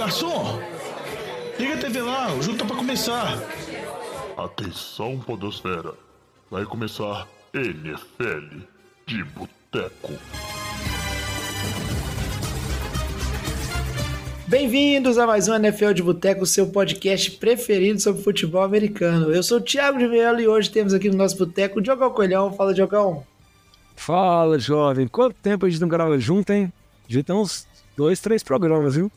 garçom! Liga a TV lá, o jogo tá pra começar. Atenção, Podosfera. Vai começar NFL de Boteco. Bem-vindos a mais um NFL de Boteco, seu podcast preferido sobre futebol americano. Eu sou o Thiago de Mello e hoje temos aqui no nosso boteco o Diogão Coelhão. Fala, Diogão. Fala, jovem. Quanto tempo a gente não grava junto, hein? Já tem uns dois, três programas, viu?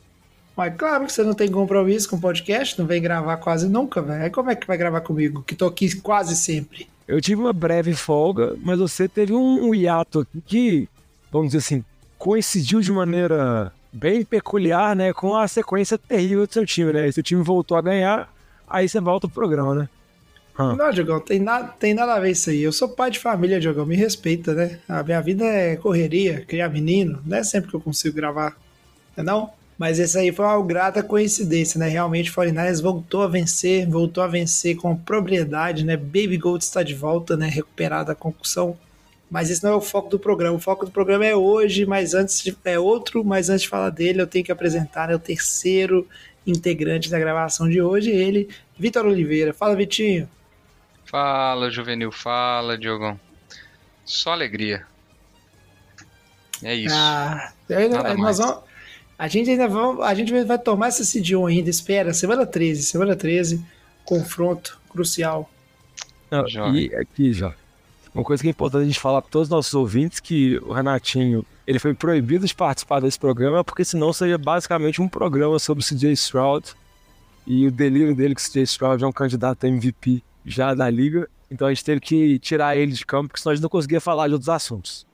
Mas claro que você não tem compromisso com podcast, não vem gravar quase nunca, velho. Aí como é que vai gravar comigo, que tô aqui quase sempre? Eu tive uma breve folga, mas você teve um, um hiato aqui que, vamos dizer assim, coincidiu de maneira bem peculiar, né, com a sequência terrível do seu time, né? Seu time voltou a ganhar, aí você volta pro programa, né? Hum. Não, Diogão, tem nada, tem nada a ver isso aí. Eu sou pai de família, Diogão, me respeita, né? A minha vida é correria, criar menino, não é sempre que eu consigo gravar, não é não? Mas esse aí foi uma grata coincidência, né? Realmente o 49ers voltou a vencer, voltou a vencer com propriedade, né? Baby Gold está de volta, né? Recuperada a concussão. Mas esse não é o foco do programa. O foco do programa é hoje, mas antes de, é outro, mas antes de falar dele, eu tenho que apresentar né, o terceiro integrante da gravação de hoje, ele, Vitor Oliveira. Fala, Vitinho. Fala, Juvenil. Fala, Diogão. Só alegria. É isso. Ah, Nada nós vamos, a gente ainda vai, a gente vai tomar essa CD1 ainda, espera, semana 13, semana 13, confronto crucial. Não, e aqui já, uma coisa que é importante a gente falar para todos os nossos ouvintes que o Renatinho, ele foi proibido de participar desse programa, porque senão seria basicamente um programa sobre o CJ Stroud e o delírio dele que o CJ Stroud é um candidato a MVP já da liga, então a gente teve que tirar ele de campo, porque senão a gente não conseguia falar de outros assuntos.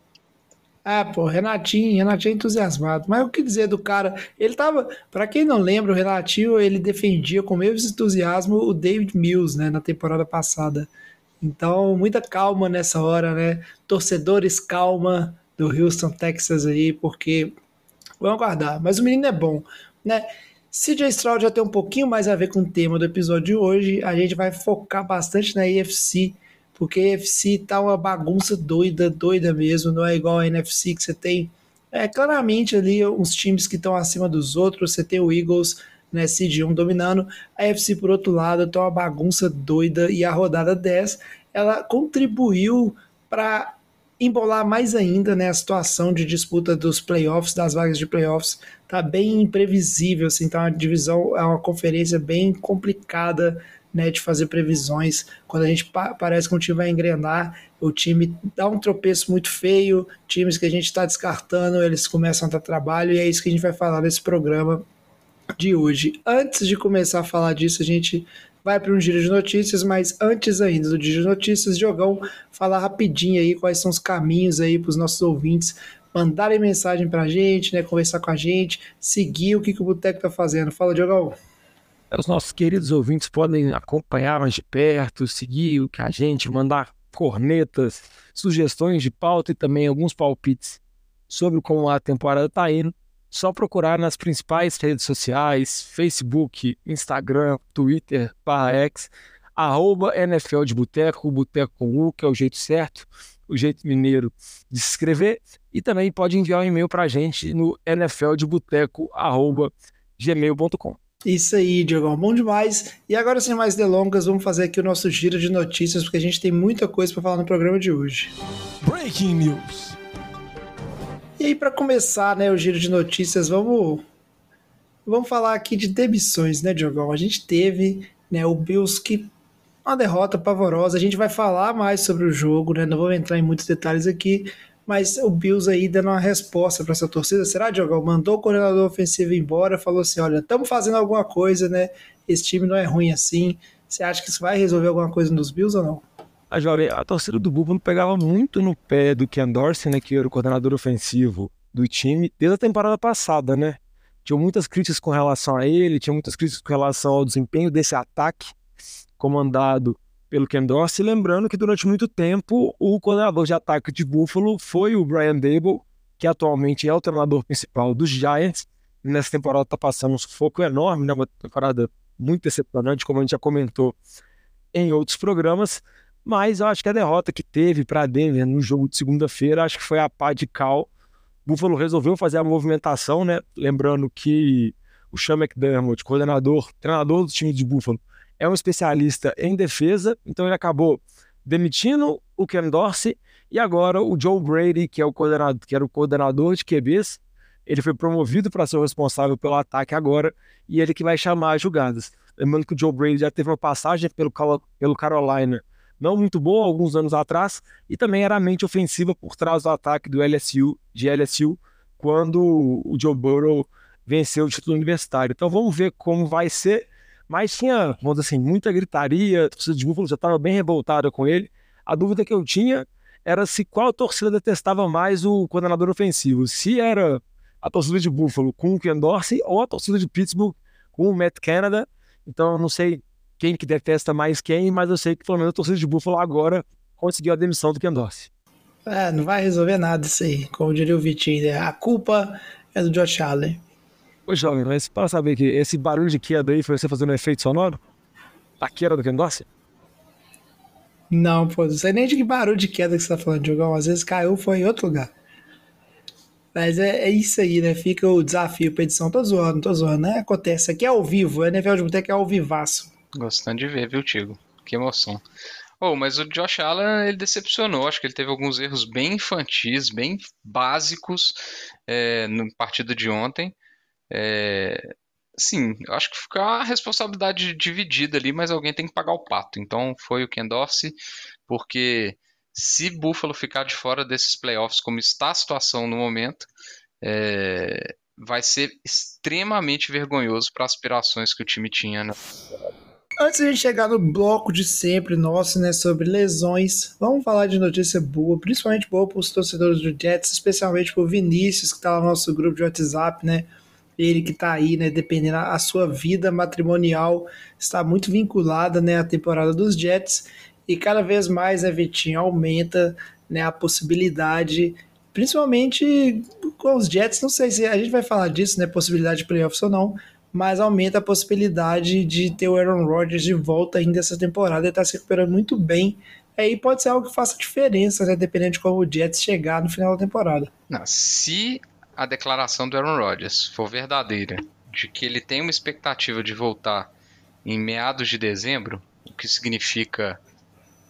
Ah, pô, Renatinho, Renatinho é entusiasmado. Mas o que dizer do cara? Ele tava, para quem não lembra, o Renatinho, ele defendia com o mesmo entusiasmo o David Mills, né, na temporada passada. Então, muita calma nessa hora, né? Torcedores, calma do Houston, Texas aí, porque vamos aguardar. Mas o menino é bom, né? CJ Stroud já tem um pouquinho mais a ver com o tema do episódio de hoje. A gente vai focar bastante na AFC porque a NFC tá uma bagunça doida, doida mesmo, não é igual a NFC que você tem é, claramente ali uns times que estão acima dos outros, você tem o Eagles, né, Seed 1 dominando, a NFC por outro lado tá uma bagunça doida. E a rodada 10, ela contribuiu para embolar mais ainda né, a situação de disputa dos playoffs, das vagas de playoffs, tá bem imprevisível, assim, tá uma divisão, é uma conferência bem complicada né, de fazer previsões. Quando a gente pa parece que um time vai engrenar, o time dá um tropeço muito feio, times que a gente está descartando, eles começam a dar trabalho, e é isso que a gente vai falar nesse programa de hoje. Antes de começar a falar disso, a gente vai para um giro de notícias, mas antes ainda do giro de notícias, Jogão, falar rapidinho aí quais são os caminhos aí para os nossos ouvintes mandarem mensagem para a gente, né, conversar com a gente, seguir o que, que o Boteco está fazendo. Fala, Diogão. Os nossos queridos ouvintes podem acompanhar mais de perto, seguir o que a gente, mandar cornetas, sugestões de pauta e também alguns palpites sobre como a temporada está indo. Só procurar nas principais redes sociais, Facebook, Instagram, Twitter, barra X, arroba NFL de Boteco, Boteco com U, que é o jeito certo, o jeito mineiro de se escrever. E também pode enviar um e-mail para a gente no nfldeboteco.gmail.com. Isso aí, Diogão, bom demais. E agora, sem mais delongas, vamos fazer aqui o nosso giro de notícias, porque a gente tem muita coisa para falar no programa de hoje. Breaking News. E aí, para começar, né, o giro de notícias, vamos vamos falar aqui de demissões, né, Diogão? A gente teve, né, o Bills que uma derrota pavorosa. A gente vai falar mais sobre o jogo, né? Não vou entrar em muitos detalhes aqui, mas o Bills aí dando uma resposta para essa torcida. Será, Diogo? Mandou o coordenador ofensivo embora, falou assim: olha, estamos fazendo alguma coisa, né? Esse time não é ruim assim. Você acha que isso vai resolver alguma coisa nos Bills ou não? A jovem, a torcida do Buffalo pegava muito no pé do Ken Dorsey, né, que era o coordenador ofensivo do time, desde a temporada passada, né? Tinha muitas críticas com relação a ele, tinha muitas críticas com relação ao desempenho desse ataque comandado pelo Ken Dorsey, lembrando que durante muito tempo o coordenador de ataque de Buffalo foi o Brian Dable, que atualmente é o treinador principal dos Giants. Nessa temporada está passando um sufoco enorme, né? uma temporada muito decepcionante, como a gente já comentou em outros programas. Mas eu acho que a derrota que teve para Denver no jogo de segunda-feira, acho que foi a pá de cal. Buffalo resolveu fazer a movimentação, né? Lembrando que o Sean McDermott, coordenador, treinador do time de Buffalo, é um especialista em defesa, então ele acabou demitindo o Ken Dorsey e agora o Joe Brady, que, é o coordenador, que era o coordenador de QBs, ele foi promovido para ser o responsável pelo ataque agora e ele que vai chamar as jogadas. Lembrando que o Joe Brady já teve uma passagem pelo, pelo Carolina não muito boa alguns anos atrás e também era a mente ofensiva por trás do ataque do LSU, de LSU, quando o Joe Burrow venceu o título universitário. Então vamos ver como vai ser. Mas tinha, vamos dizer assim, muita gritaria, a torcida de Buffalo já estava bem revoltada com ele. A dúvida que eu tinha era se qual torcida detestava mais o coordenador ofensivo. Se era a torcida de Buffalo com o Ken Dorsey ou a torcida de Pittsburgh com o Matt Canada. Então eu não sei quem que detesta mais quem, mas eu sei que pelo menos a torcida de Buffalo agora conseguiu a demissão do Ken Dorsey. É, não vai resolver nada isso aí. Como diria o Vitinho, né? a culpa é do Josh Allen. Ô, jovem, mas para saber que esse barulho de queda aí foi você fazendo um efeito sonoro? A queda do Ken Dorsey? Não, pô, não sei nem de que barulho de queda que você tá falando, Diogão. Às vezes caiu, foi em outro lugar. Mas é, é isso aí, né? Fica o desafio pra edição. Tô zoando, tô zoando, né? Acontece. Aqui é ao vivo, a NFL de Boteco é ao vivaço. Gostando de ver, viu, Tigo? Que emoção. Oh, mas o Josh Allen, ele decepcionou. Acho que ele teve alguns erros bem infantis, bem básicos é, no partido de ontem. É, sim, acho que fica a responsabilidade dividida ali, mas alguém tem que pagar o pato. Então foi o Ken Dorsey, porque se Buffalo ficar de fora desses playoffs, como está a situação no momento, é, vai ser extremamente vergonhoso para as aspirações que o time tinha. Né? Antes de a gente chegar no bloco de sempre nosso, né, sobre lesões, vamos falar de notícia boa, principalmente boa para os torcedores do Jets, especialmente para o Vinícius, que está no nosso grupo de WhatsApp, né? Ele que está aí, né, dependendo a sua vida matrimonial está muito vinculada, né, à temporada dos Jets. E cada vez mais, né, Vitinho, aumenta, né, a possibilidade, principalmente com os Jets, não sei se a gente vai falar disso, né, possibilidade de playoffs ou não, mas aumenta a possibilidade de ter o Aaron Rodgers de volta ainda essa temporada, ele está se recuperando muito bem, aí pode ser algo que faça diferença, né, dependendo de como o Jets chegar no final da temporada. Não, se a declaração do Aaron Rodgers for verdadeira, de que ele tem uma expectativa de voltar em meados de dezembro, o que significa,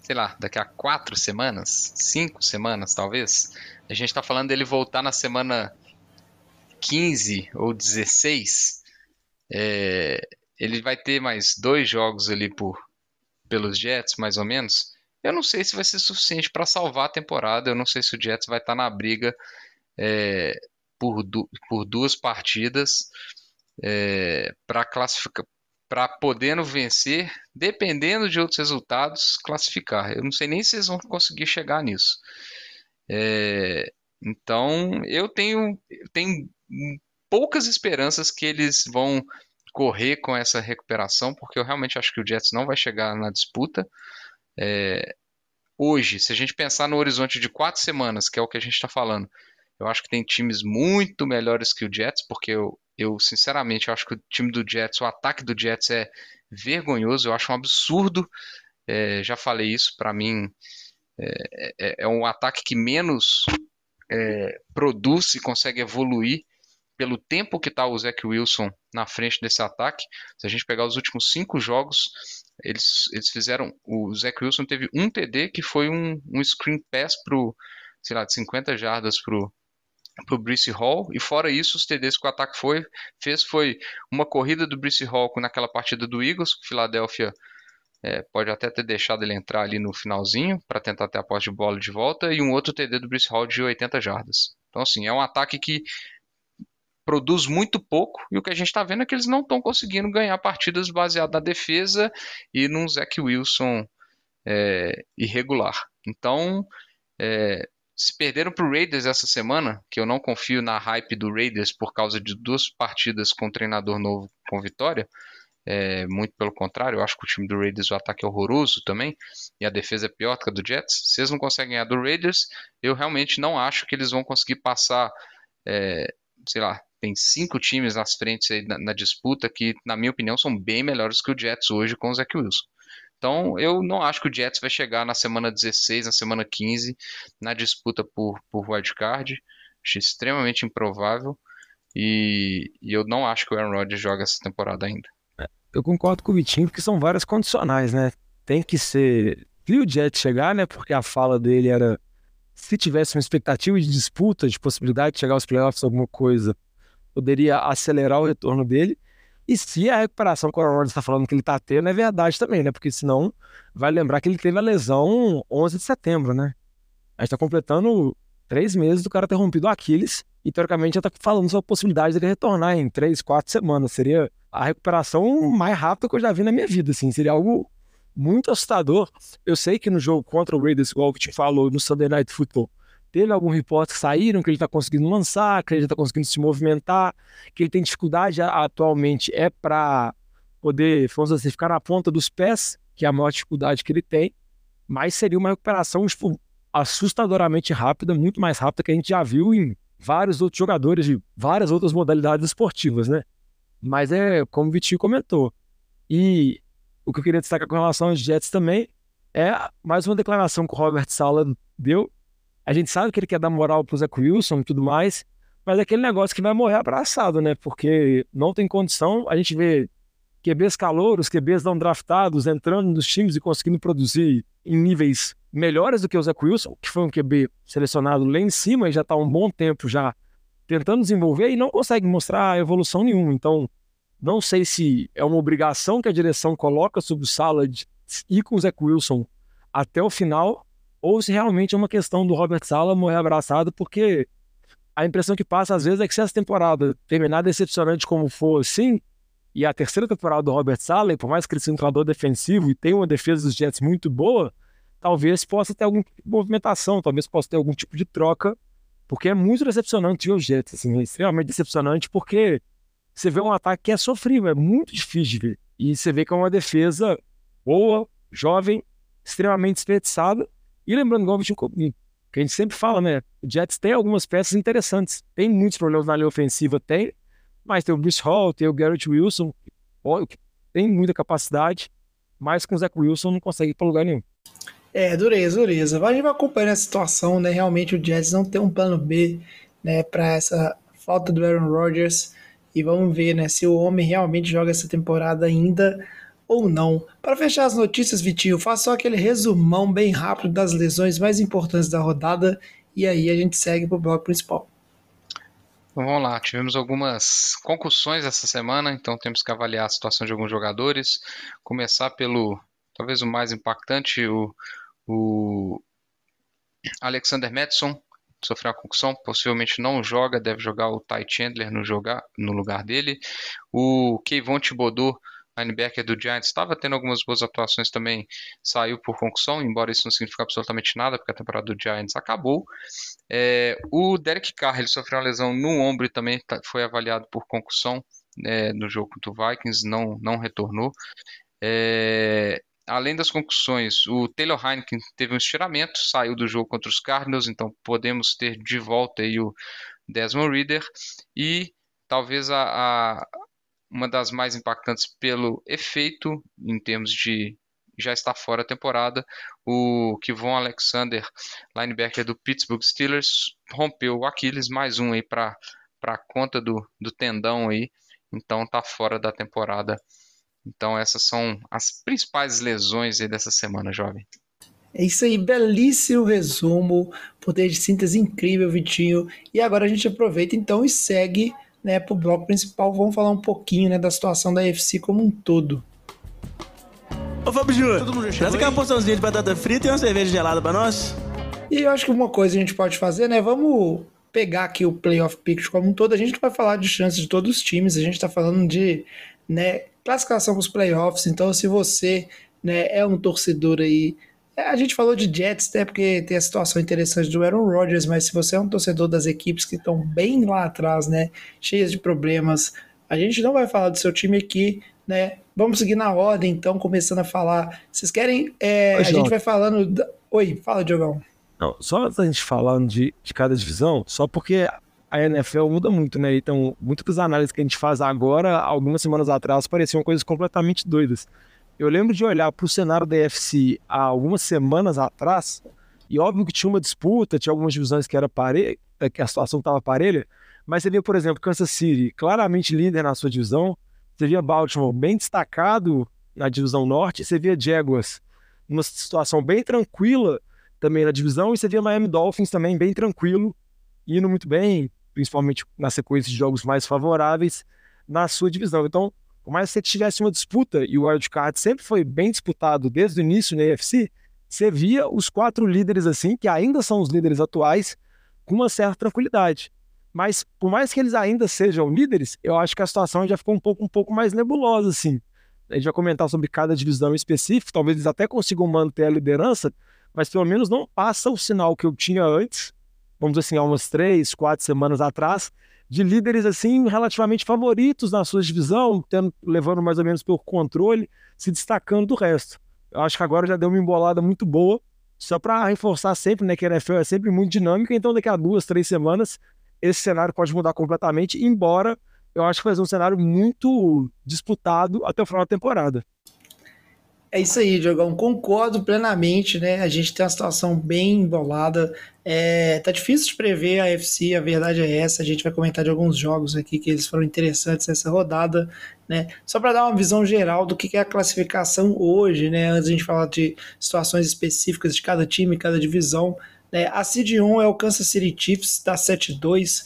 sei lá, daqui a quatro semanas, cinco semanas talvez, a gente está falando dele voltar na semana 15 ou 16, é, ele vai ter mais dois jogos ali por, pelos Jets, mais ou menos. Eu não sei se vai ser suficiente para salvar a temporada. Eu não sei se o Jets vai estar tá na briga é, por, du por duas partidas é, para classificar para podendo vencer, dependendo de outros resultados, classificar. Eu não sei nem se eles vão conseguir chegar nisso. É, então, eu tenho, tenho poucas esperanças que eles vão correr com essa recuperação, porque eu realmente acho que o Jets não vai chegar na disputa. É, hoje, se a gente pensar no horizonte de quatro semanas, que é o que a gente está falando, eu acho que tem times muito melhores que o Jets, porque eu, eu sinceramente acho que o time do Jets, o ataque do Jets é vergonhoso, eu acho um absurdo. É, já falei isso, para mim é, é, é, um ataque que menos é, produz e consegue evoluir pelo tempo que está o Zach Wilson na frente desse ataque. Se a gente pegar os últimos cinco jogos, eles, eles fizeram. O Zach Wilson teve um TD que foi um, um screen pass pro, sei lá, de 50 jardas pro, para o Brice Hall, e fora isso, os TDs que o ataque foi, fez foi uma corrida do Brice Hall naquela partida do Eagles, que o Philadelphia é, pode até ter deixado ele entrar ali no finalzinho para tentar ter a posse de bola de volta, e um outro TD do Brice Hall de 80 jardas. Então, assim, é um ataque que produz muito pouco, e o que a gente está vendo é que eles não estão conseguindo ganhar partidas baseadas na defesa e num Zach Wilson é, irregular. Então, é, se perderam para o Raiders essa semana, que eu não confio na hype do Raiders por causa de duas partidas com um treinador novo com vitória. É, muito pelo contrário, eu acho que o time do Raiders o ataque é horroroso também e a defesa é pior que a do Jets. Se eles não conseguem ganhar do Raiders, eu realmente não acho que eles vão conseguir passar, é, sei lá, tem cinco times nas frentes aí na, na, disputa que, na minha opinião, são bem melhores que o Jets hoje com o Zach Wilson. Então, eu não acho que o Jets vai chegar na semana 16, na semana 15, na disputa por, por wildcard. Acho extremamente improvável. E, e eu não acho que o Aaron Rodgers joga essa temporada ainda. Eu concordo com o Vitinho, porque são várias condicionais, né? Tem que ser. Se o Jet chegar, né? Porque a fala dele era. Se tivesse uma expectativa de disputa, de possibilidade de chegar aos playoffs, alguma coisa, poderia acelerar o retorno dele. E se a recuperação que o Aaron está falando que ele está tendo é verdade também, né? Porque senão vai lembrar que ele teve a lesão 11 de setembro, né? A gente está completando três meses do cara ter rompido o Aquiles e teoricamente já está falando sobre a possibilidade dele retornar em três, quatro semanas. Seria a recuperação mais rápida que eu já vi na minha vida, assim. Seria algo muito assustador. Eu sei que no jogo contra o Raiders, igual que te falou no Sunday Night Football, Teve alguns reportes que saíram que ele está conseguindo lançar, que ele está conseguindo se movimentar, que ele tem dificuldade atualmente é para poder, vamos assim, ficar na ponta dos pés, que é a maior dificuldade que ele tem, mas seria uma recuperação tipo, assustadoramente rápida, muito mais rápida que a gente já viu em vários outros jogadores de várias outras modalidades esportivas, né? Mas é como o Vitinho comentou. E o que eu queria destacar com relação aos Jets também é mais uma declaração que o Robert Sala deu a gente sabe que ele quer dar moral pro Zach Wilson e tudo mais, mas é aquele negócio que vai morrer abraçado, né? Porque não tem condição. A gente vê QBs calouros, QBs não draftados, entrando nos times e conseguindo produzir em níveis melhores do que o Zach Wilson, que foi um QB selecionado lá em cima e já está há um bom tempo já tentando desenvolver e não consegue mostrar evolução nenhuma. Então, não sei se é uma obrigação que a direção coloca sobre o Sala de ir com o Zach Wilson até o final ou se realmente é uma questão do Robert Sala morrer abraçado, porque a impressão que passa às vezes é que se essa temporada terminar decepcionante como for assim, e a terceira temporada do Robert Sala, por mais que ele seja um treinador defensivo e tenha uma defesa dos Jets muito boa, talvez possa ter alguma movimentação, talvez possa ter algum tipo de troca, porque é muito decepcionante ver os Jets, assim, é extremamente decepcionante, porque você vê um ataque que é sofrível, é muito difícil de ver. E você vê que é uma defesa boa, jovem, extremamente desperdiçada, e lembrando, igual o que a gente sempre fala, né? O Jets tem algumas peças interessantes. Tem muitos problemas na linha ofensiva, tem, mas tem o Bruce Hall, tem o Garrett Wilson, tem muita capacidade, mas com o Zach Wilson não consegue ir para lugar nenhum. É, dureza, dureza. A gente vai acompanhando a situação, né? Realmente o Jets não tem um plano B, né, para essa falta do Aaron Rodgers. E vamos ver, né, se o homem realmente joga essa temporada ainda ou não. Para fechar as notícias, Vitinho, faça só aquele resumão bem rápido das lesões mais importantes da rodada e aí a gente segue para o bloco principal. vamos lá, tivemos algumas concussões essa semana, então temos que avaliar a situação de alguns jogadores. Começar pelo, talvez o mais impactante, o, o Alexander Madison, sofreu uma concussão, possivelmente não joga, deve jogar o Ty Chandler no, jogar, no lugar dele. O Kevon Thibodeau linebacker do Giants, estava tendo algumas boas atuações também, saiu por concussão, embora isso não signifique absolutamente nada, porque a temporada do Giants acabou. É, o Derek Carr, ele sofreu uma lesão no ombro e também tá, foi avaliado por concussão é, no jogo contra o Vikings, não, não retornou. É, além das concussões, o Taylor Heineken teve um estiramento, saiu do jogo contra os Cardinals, então podemos ter de volta aí o Desmond Reader e talvez a, a, uma das mais impactantes pelo efeito, em termos de já está fora a temporada. O Kivon Alexander, linebacker do Pittsburgh Steelers, rompeu o Aquiles, mais um aí para a conta do, do tendão aí, então está fora da temporada. Então essas são as principais lesões aí dessa semana, jovem. É isso aí, belíssimo resumo, poder de síntese incrível, Vitinho. E agora a gente aproveita então e segue né, para o bloco principal, vamos falar um pouquinho né, da situação da UFC como um todo. Ô Fábio Júnior, traz aquela porçãozinha de batata frita e uma cerveja gelada para nós. E eu acho que uma coisa a gente pode fazer, né? Vamos pegar aqui o playoff picture como um todo. A gente não vai falar de chances de todos os times, a gente está falando de né, classificação para os playoffs. Então, se você né, é um torcedor aí a gente falou de Jets, né, porque tem a situação interessante do Aaron Rodgers, mas se você é um torcedor das equipes que estão bem lá atrás, né, cheias de problemas, a gente não vai falar do seu time aqui, né? Vamos seguir na ordem, então, começando a falar. Vocês querem? É, Oi, a gente vai falando. Da... Oi, fala, Diogão. Não, só a gente falando de, de cada divisão, só porque a NFL muda muito, né? Então, muitas das análises que a gente faz agora, algumas semanas atrás, pareciam coisas completamente doidas. Eu lembro de olhar para o cenário da UFC há algumas semanas atrás, e óbvio que tinha uma disputa, tinha algumas divisões que era parelha, que a situação estava parelha, Mas você via, por exemplo, Kansas City claramente líder na sua divisão, você via Baltimore bem destacado na divisão norte, você via Jaguars numa situação bem tranquila também na divisão, e você via Miami Dolphins também bem tranquilo, indo muito bem, principalmente na sequência de jogos mais favoráveis na sua divisão. Então, por mais que você tivesse uma disputa, e o wildcard sempre foi bem disputado desde o início na AFC, você via os quatro líderes assim, que ainda são os líderes atuais, com uma certa tranquilidade. Mas por mais que eles ainda sejam líderes, eu acho que a situação já ficou um pouco, um pouco mais nebulosa, assim. A gente vai comentar sobre cada divisão específica, talvez eles até consigam manter a liderança, mas pelo menos não passa o sinal que eu tinha antes, vamos dizer assim, há umas três, quatro semanas atrás, de líderes assim relativamente favoritos na sua divisão, tendo, levando mais ou menos pelo controle, se destacando do resto. Eu acho que agora já deu uma embolada muito boa, só para reforçar sempre, né, que a NFL é sempre muito dinâmica, então daqui a duas, três semanas esse cenário pode mudar completamente, embora eu acho que vai ser um cenário muito disputado até o final da temporada. É isso aí, Diogão. Concordo plenamente, né? A gente tem uma situação bem embolada. É, tá difícil de prever a FC, a verdade é essa. A gente vai comentar de alguns jogos aqui que eles foram interessantes nessa rodada, né? Só para dar uma visão geral do que é a classificação hoje, né? Antes a gente falar de situações específicas de cada time, cada divisão. Né? A Seed 1 é o Kansas City Chiefs, da 7-2.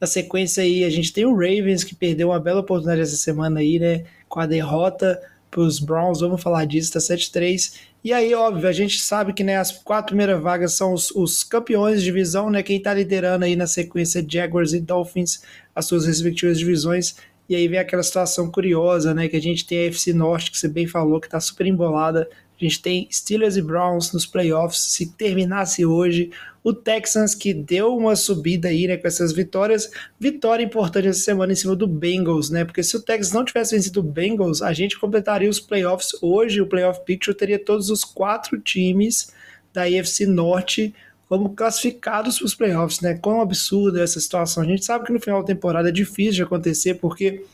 Na sequência aí, a gente tem o Ravens, que perdeu uma bela oportunidade essa semana aí, né? Com a derrota os Browns, vamos falar disso, tá 7-3. E aí, óbvio, a gente sabe que né, as quatro primeiras vagas são os, os campeões de divisão, né? Quem tá liderando aí na sequência Jaguars e Dolphins, as suas respectivas divisões. E aí vem aquela situação curiosa, né? Que a gente tem a FC Norte, que você bem falou, que tá super embolada. A gente tem Steelers e Browns nos playoffs. Se terminasse hoje, o Texans que deu uma subida aí, né, com essas vitórias. Vitória importante essa semana em cima do Bengals, né? Porque se o Texans não tivesse vencido o Bengals, a gente completaria os playoffs hoje. O playoff picture teria todos os quatro times da AFC Norte como classificados para os playoffs, né? Quão absurda essa situação. A gente sabe que no final da temporada é difícil de acontecer porque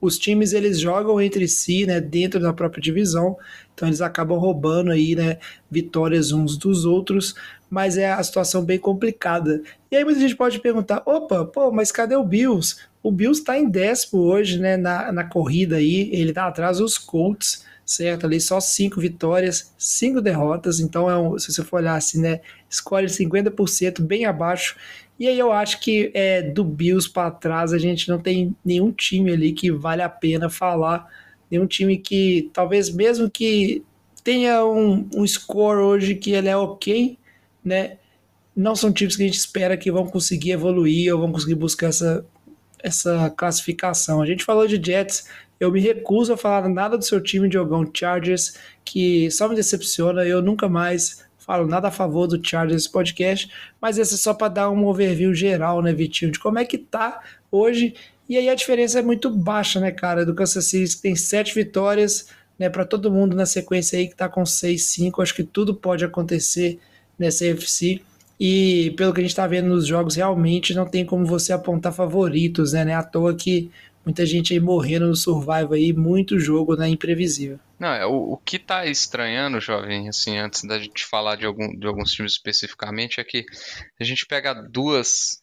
os times eles jogam entre si, né, dentro da própria divisão, então eles acabam roubando aí, né, vitórias uns dos outros, mas é a situação bem complicada. E aí muita gente pode perguntar, opa, pô, mas cadê o Bills? O Bills está em décimo hoje, né, na, na corrida aí, ele tá atrás dos Colts, certo? Ali só cinco vitórias, cinco derrotas, então é um, se você for olhar assim, né, escolhe 50% bem abaixo e aí eu acho que é, do Bills para trás a gente não tem nenhum time ali que vale a pena falar. Nenhum time que, talvez mesmo que tenha um, um score hoje que ele é ok, né? Não são times que a gente espera que vão conseguir evoluir ou vão conseguir buscar essa, essa classificação. A gente falou de Jets, eu me recuso a falar nada do seu time, Diogão Chargers, que só me decepciona. Eu nunca mais falo nada a favor do Chargers podcast, mas esse é só para dar um overview geral, né, Vitinho, de como é que tá hoje. E aí a diferença é muito baixa, né, cara, do Kansas City, que tem sete vitórias, né, para todo mundo na sequência aí que tá com 6-5. Acho que tudo pode acontecer nessa UFC. E pelo que a gente está vendo nos jogos, realmente não tem como você apontar favoritos, né? Não é à toa que muita gente aí morrendo no survival aí, muito jogo, né? Imprevisível. Não, é, o, o que tá estranhando, jovem, assim, antes da gente falar de, algum, de alguns times especificamente, é que a gente pega duas.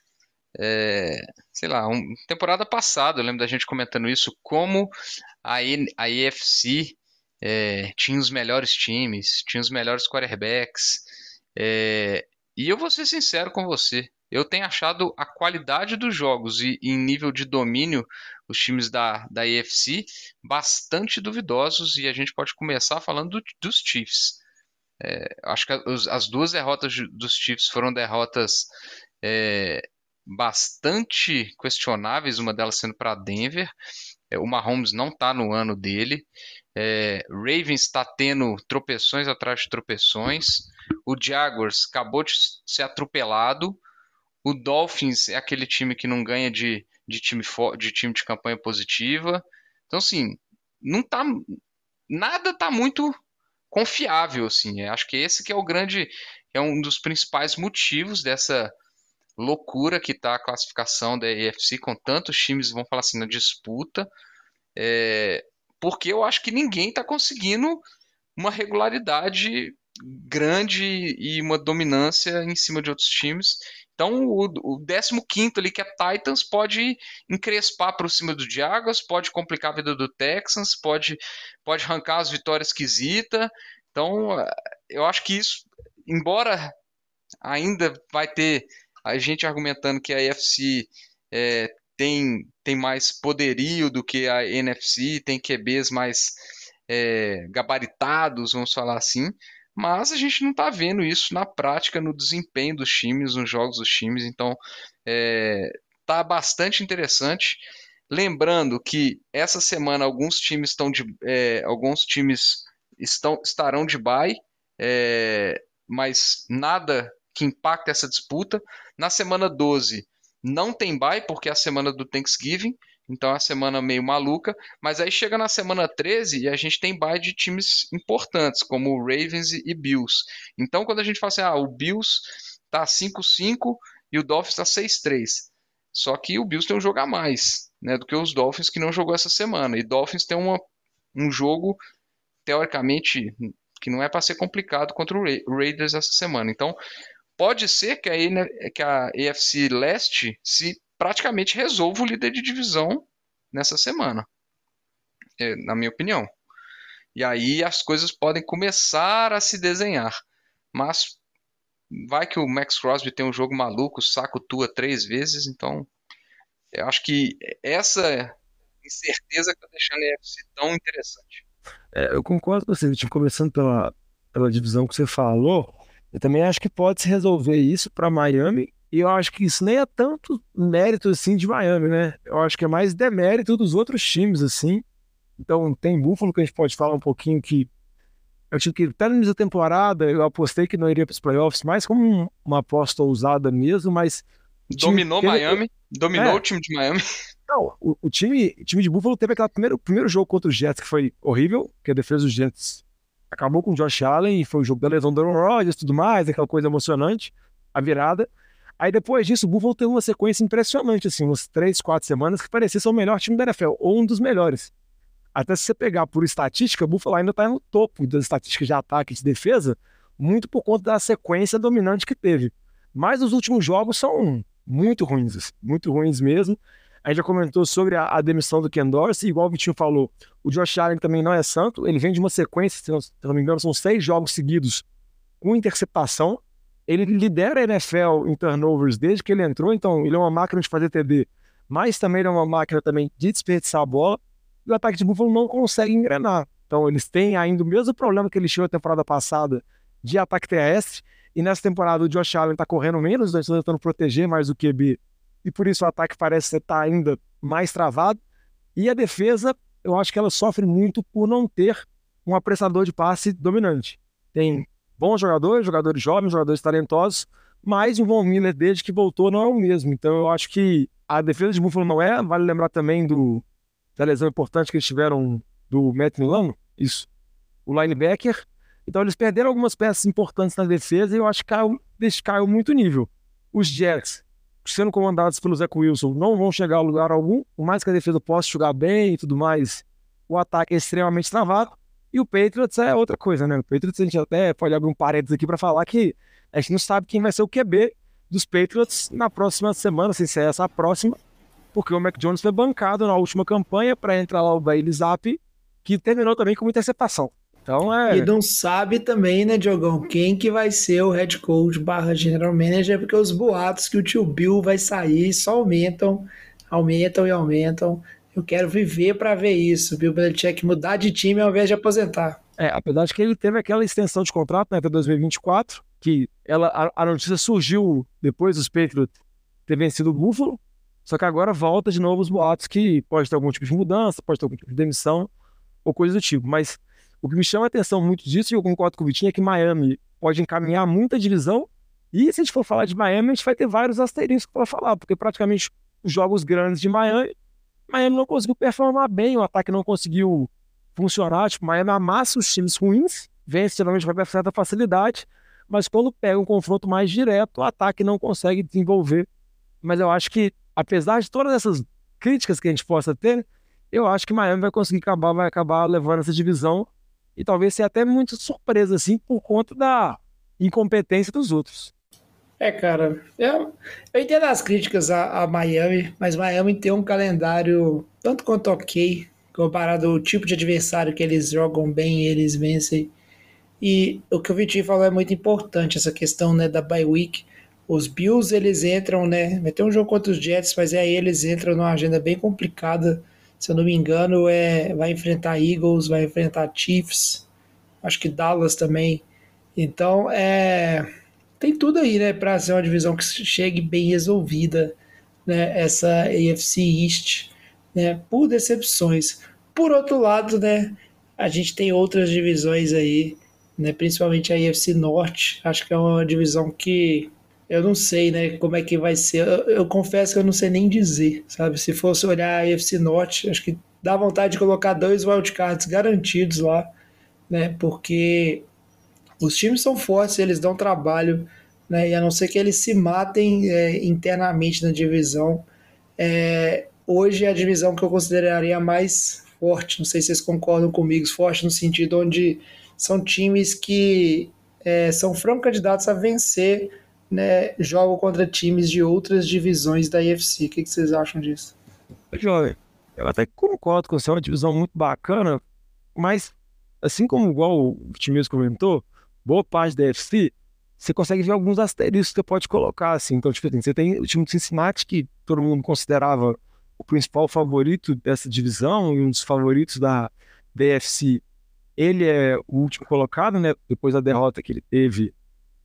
É, sei lá, um, temporada passada, eu lembro da gente comentando isso, como a, a EFC é, tinha os melhores times, tinha os melhores quarterbacks. É, e eu vou ser sincero com você, eu tenho achado a qualidade dos jogos e em nível de domínio os times da, da AFC bastante duvidosos e a gente pode começar falando do, dos Chiefs. É, acho que as, as, duas derrotas dos Chiefs foram derrotas é, bastante questionáveis, uma delas sendo para Denver. É, o Mahomes não está no ano dele. É, Ravens está tendo tropeções atrás de tropeções. O Jaguars acabou de ser atropelado. O Dolphins é aquele time que não ganha de de time, de time de campanha positiva. Então, assim, não tá. Nada tá muito confiável, assim. acho que esse que é o grande. É um dos principais motivos dessa loucura que tá a classificação da EFC, com tantos times, vamos falar assim, na disputa. É, porque eu acho que ninguém está conseguindo uma regularidade grande e uma dominância em cima de outros times. Então, o, o 15 ali, que é Titans, pode encrespar para cima do Jaguars, pode complicar a vida do Texans, pode, pode arrancar as vitórias esquisitas. Então, eu acho que isso, embora ainda vai ter a gente argumentando que a AFC é, tem, tem mais poderio do que a NFC, tem QBs mais é, gabaritados, vamos falar assim, mas a gente não está vendo isso na prática, no desempenho dos times, nos jogos dos times, então é, tá bastante interessante. Lembrando que essa semana alguns times estão de, é, alguns times estão, estarão de bye, é, mas nada que impacte essa disputa. Na semana 12 não tem bye porque é a semana do Thanksgiving, então é uma semana meio maluca, mas aí chega na semana 13 e a gente tem bye de times importantes, como Ravens e Bills. Então quando a gente fala assim, ah, o Bills tá 5-5 e o Dolphins tá 6-3. Só que o Bills tem um jogo a mais, né, do que os Dolphins que não jogou essa semana. E Dolphins tem uma, um jogo teoricamente que não é para ser complicado contra o Raiders essa semana. Então, pode ser que a, que a AFC Leste se praticamente resolva o líder de divisão nessa semana, é, na minha opinião. E aí as coisas podem começar a se desenhar. Mas vai que o Max Crosby tem um jogo maluco, saco tua três vezes, então eu acho que essa incerteza que está deixando a tão interessante. É, eu concordo com você, Vitinho, começando pela, pela divisão que você falou, eu também acho que pode se resolver isso para Miami e eu acho que isso nem é tanto mérito assim de Miami, né? Eu acho que é mais demérito dos outros times, assim. Então tem Buffalo que a gente pode falar um pouquinho que eu tive que até no início da temporada eu apostei que não iria para os playoffs, mais como uma aposta ousada mesmo, mas dominou teve... Miami, dominou é. o time de Miami. Não, o, o, time, o time de Buffalo teve aquele primeiro, primeiro jogo contra os Jets que foi horrível, que a defesa dos Jets acabou com o Josh Allen e foi o jogo da lesão do Aaron Rodgers e tudo mais, aquela coisa emocionante, a virada. Aí depois disso, o Buffalo teve uma sequência impressionante, assim, umas três, quatro semanas que parecia ser o melhor time da NFL, ou um dos melhores. Até se você pegar por estatística, o Buffalo ainda está no topo das estatísticas de ataque e de defesa, muito por conta da sequência dominante que teve. Mas os últimos jogos são muito ruins, assim, muito ruins mesmo. A gente já comentou sobre a, a, demissão do Ken Dorsey, igual o Vitinho falou, o Josh Allen também não é santo, ele vem de uma sequência, se não, se não me engano, são seis jogos seguidos com interceptação, ele lidera a NFL em turnovers desde que ele entrou, então ele é uma máquina de fazer TD, mas também é uma máquina também de desperdiçar a bola. E o ataque de Buffalo não consegue engrenar. Então eles têm ainda o mesmo problema que eles tinham na temporada passada de ataque terrestre. E nessa temporada o Josh Allen está correndo menos, então estão tentando proteger mais o QB. E por isso o ataque parece estar ainda mais travado. E a defesa, eu acho que ela sofre muito por não ter um apressador de passe dominante. Tem bons jogadores, jogadores jovens, jogadores talentosos, mas o Von Miller, desde que voltou, não é o mesmo. Então eu acho que a defesa de Buffalo não é. Vale lembrar também do, da lesão importante que eles tiveram do Matt Milano, isso, o linebacker. Então eles perderam algumas peças importantes na defesa e eu acho que caiu, caiu muito nível. Os Jets, sendo comandados pelo Zach Wilson, não vão chegar a lugar algum, por mais que a defesa possa jogar bem e tudo mais, o ataque é extremamente travado. E o Patriots é outra coisa, né? O Patriots a gente até pode abrir um parênteses aqui para falar que a gente não sabe quem vai ser o QB dos Patriots na próxima semana, se é essa a próxima, porque o Mac Jones foi bancado na última campanha para entrar lá o Bailey Zapp, que terminou também com uma interceptação. Então é. E não sabe também, né, Diogão, quem que vai ser o head coach barra general manager, porque os boatos que o tio Bill vai sair só aumentam, aumentam e aumentam. Eu quero viver para ver isso, Bill Belichick mudar de time ao invés de aposentar. É, apesar de que ele teve aquela extensão de contrato né, até 2024, que ela, a, a, notícia surgiu depois dos Patriots ter vencido o Buffalo, só que agora volta de novo os boatos que pode ter algum tipo de mudança, pode ter algum tipo de demissão ou coisa do tipo. Mas o que me chama a atenção muito disso, e eu concordo com o Vitinho, é que Miami pode encaminhar muita divisão, e se a gente for falar de Miami, a gente vai ter vários asteriscos para falar, porque praticamente os jogos grandes de Miami Miami não conseguiu performar bem, o ataque não conseguiu funcionar. Tipo, Miami amassa os times ruins, vence geralmente com certa facilidade, mas quando pega um confronto mais direto, o ataque não consegue desenvolver. Mas eu acho que, apesar de todas essas críticas que a gente possa ter, eu acho que Miami vai conseguir acabar, vai acabar levando essa divisão e talvez seja até muito surpresa, assim, por conta da incompetência dos outros. É, cara, eu, eu entendo as críticas a, a Miami, mas Miami tem um calendário tanto quanto ok, comparado ao tipo de adversário que eles jogam bem, eles vencem. E o que o Vitinho falou é muito importante, essa questão né, da bye week. Os Bills, eles entram, né? Vai ter um jogo contra os Jets, mas aí eles entram numa agenda bem complicada. Se eu não me engano, é, vai enfrentar Eagles, vai enfrentar Chiefs, acho que Dallas também. Então, é, tem tudo aí, né, para ser uma divisão que chegue bem resolvida, né, essa AFC East, né, por decepções. Por outro lado, né, a gente tem outras divisões aí, né, principalmente a AFC Norte, acho que é uma divisão que eu não sei, né, como é que vai ser. Eu, eu, confesso que eu não sei nem dizer, sabe? Se fosse olhar a AFC Norte, acho que dá vontade de colocar dois wildcards garantidos lá, né? Porque os times são fortes, eles dão trabalho, né? E a não ser que eles se matem é, internamente na divisão, é, hoje é a divisão que eu consideraria mais forte. Não sei se vocês concordam comigo, forte no sentido onde são times que é, são franco candidatos a vencer né, jogam contra times de outras divisões da IFC. O que, que vocês acham disso? Jovem, eu até concordo com você, é uma divisão muito bacana, mas assim como igual o time comentou, boa parte da IFC, você consegue ver alguns asteriscos que você pode colocar, assim. Então, tipo assim, você tem o time de Cincinnati, que todo mundo considerava o principal favorito dessa divisão e um dos favoritos da DFC. Ele é o último colocado, né? Depois da derrota que ele teve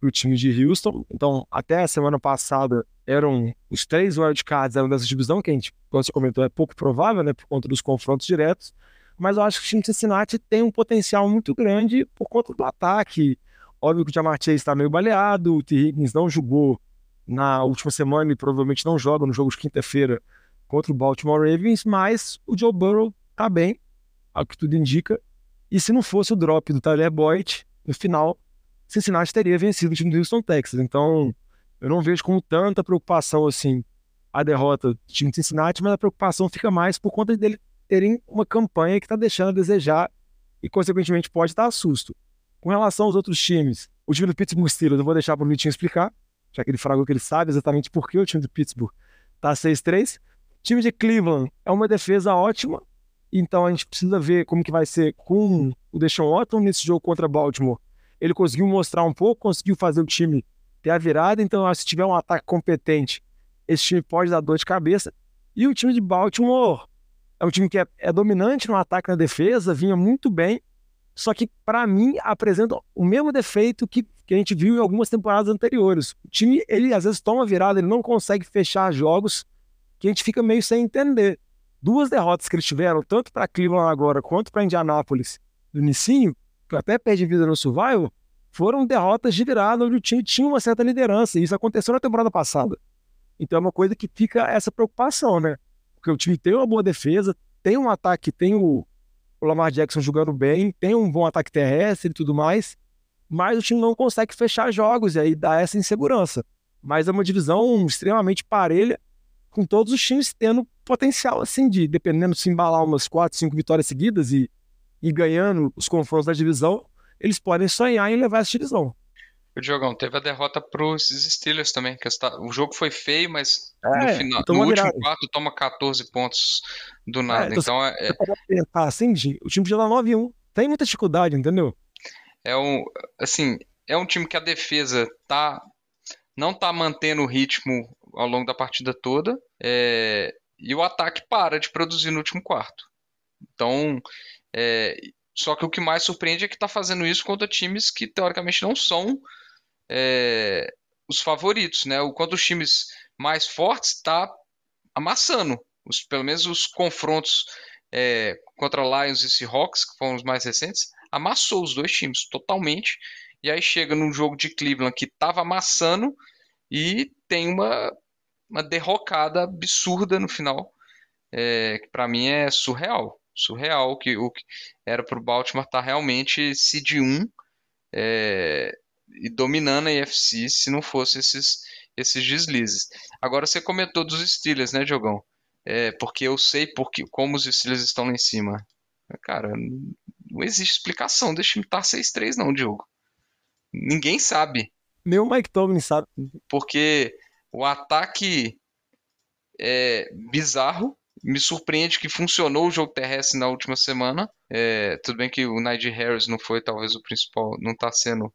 para o time de Houston. Então, até a semana passada, eram os três wildcards eram dessa divisão, que a gente, como você comentou, é pouco provável, né, por conta dos confrontos diretos. Mas eu acho que o time de Cincinnati tem um potencial muito grande por conta do ataque. Óbvio que o Jamar Chase está meio baleado, o T. Higgins não jogou na última semana e provavelmente não joga no jogo de quinta-feira contra o Baltimore Ravens, mas o Joe Burrow tá bem, ao que tudo indica. E se não fosse o drop do Tyler Boyd, no final, Cincinnati teria vencido o time do Houston Texas. Então, eu não vejo com tanta preocupação assim a derrota do time de Cincinnati, mas a preocupação fica mais por conta dele terem uma campanha que está deixando a desejar e, consequentemente, pode dar susto. Com relação aos outros times, o time do Pittsburgh Steelers, eu vou deixar para o Vitinho explicar, já que ele fragou que ele sabe exatamente por que o time do Pittsburgh está 6-3. O time de Cleveland é uma defesa ótima, então a gente precisa ver como que vai ser com o Deshaun Watson nesse jogo contra Baltimore ele conseguiu mostrar um pouco, conseguiu fazer o time ter a virada. Então, se tiver um ataque competente, esse time pode dar dor de cabeça. E o time de Baltimore é um time que é, é dominante no ataque e na defesa, vinha muito bem. Só que, para mim, apresenta o mesmo defeito que, que a gente viu em algumas temporadas anteriores. O time, ele às vezes toma virada, ele não consegue fechar jogos que a gente fica meio sem entender. Duas derrotas que eles tiveram, tanto para Cleveland agora quanto para Indianápolis no Nicinho, que até perde vida no survival, foram derrotas de virada onde o time tinha uma certa liderança. E isso aconteceu na temporada passada. Então é uma coisa que fica essa preocupação, né? Porque o time tem uma boa defesa, tem um ataque, tem o, o Lamar Jackson jogando bem, tem um bom ataque terrestre e tudo mais, mas o time não consegue fechar jogos e aí dá essa insegurança. Mas é uma divisão extremamente parelha, com todos os times tendo potencial, assim, de, dependendo, se embalar umas 4, 5 vitórias seguidas e e ganhando os confrontos da divisão, eles podem sonhar em levar essa divisão. O Diogão, teve a derrota pros Steelers também. Que o jogo foi feio, mas é, no, final, no último quarto toma 14 pontos do nada. É, então, então é, é... assim, o time já dá 9-1. Tem muita dificuldade, entendeu? É um, assim, é um time que a defesa tá não tá mantendo o ritmo ao longo da partida toda. É, e o ataque para de produzir no último quarto. Então, é, só que o que mais surpreende é que está fazendo isso contra times que teoricamente não são é, os favoritos, né? O quanto os times mais fortes está amassando. Os, pelo menos os confrontos é, contra Lions e Seahawks, que foram os mais recentes, amassou os dois times totalmente. E aí chega num jogo de Cleveland que estava amassando e tem uma, uma derrocada absurda no final, é, que para mim é surreal surreal que o que era para o Baltimore estar tá realmente seed 1 é, e dominando a AFC se não fosse esses, esses deslizes. Agora você comentou dos Steelers, né, Diogão? É, porque eu sei porque, como os Steelers estão lá em cima. Cara, não existe explicação desse time estar tá 6-3 não, Diogo. Ninguém sabe. Nem o Mike Tomlin sabe. Porque o ataque é bizarro. Me surpreende que funcionou o jogo terrestre na última semana. É, tudo bem que o Najee Harris não foi talvez o principal, não está sendo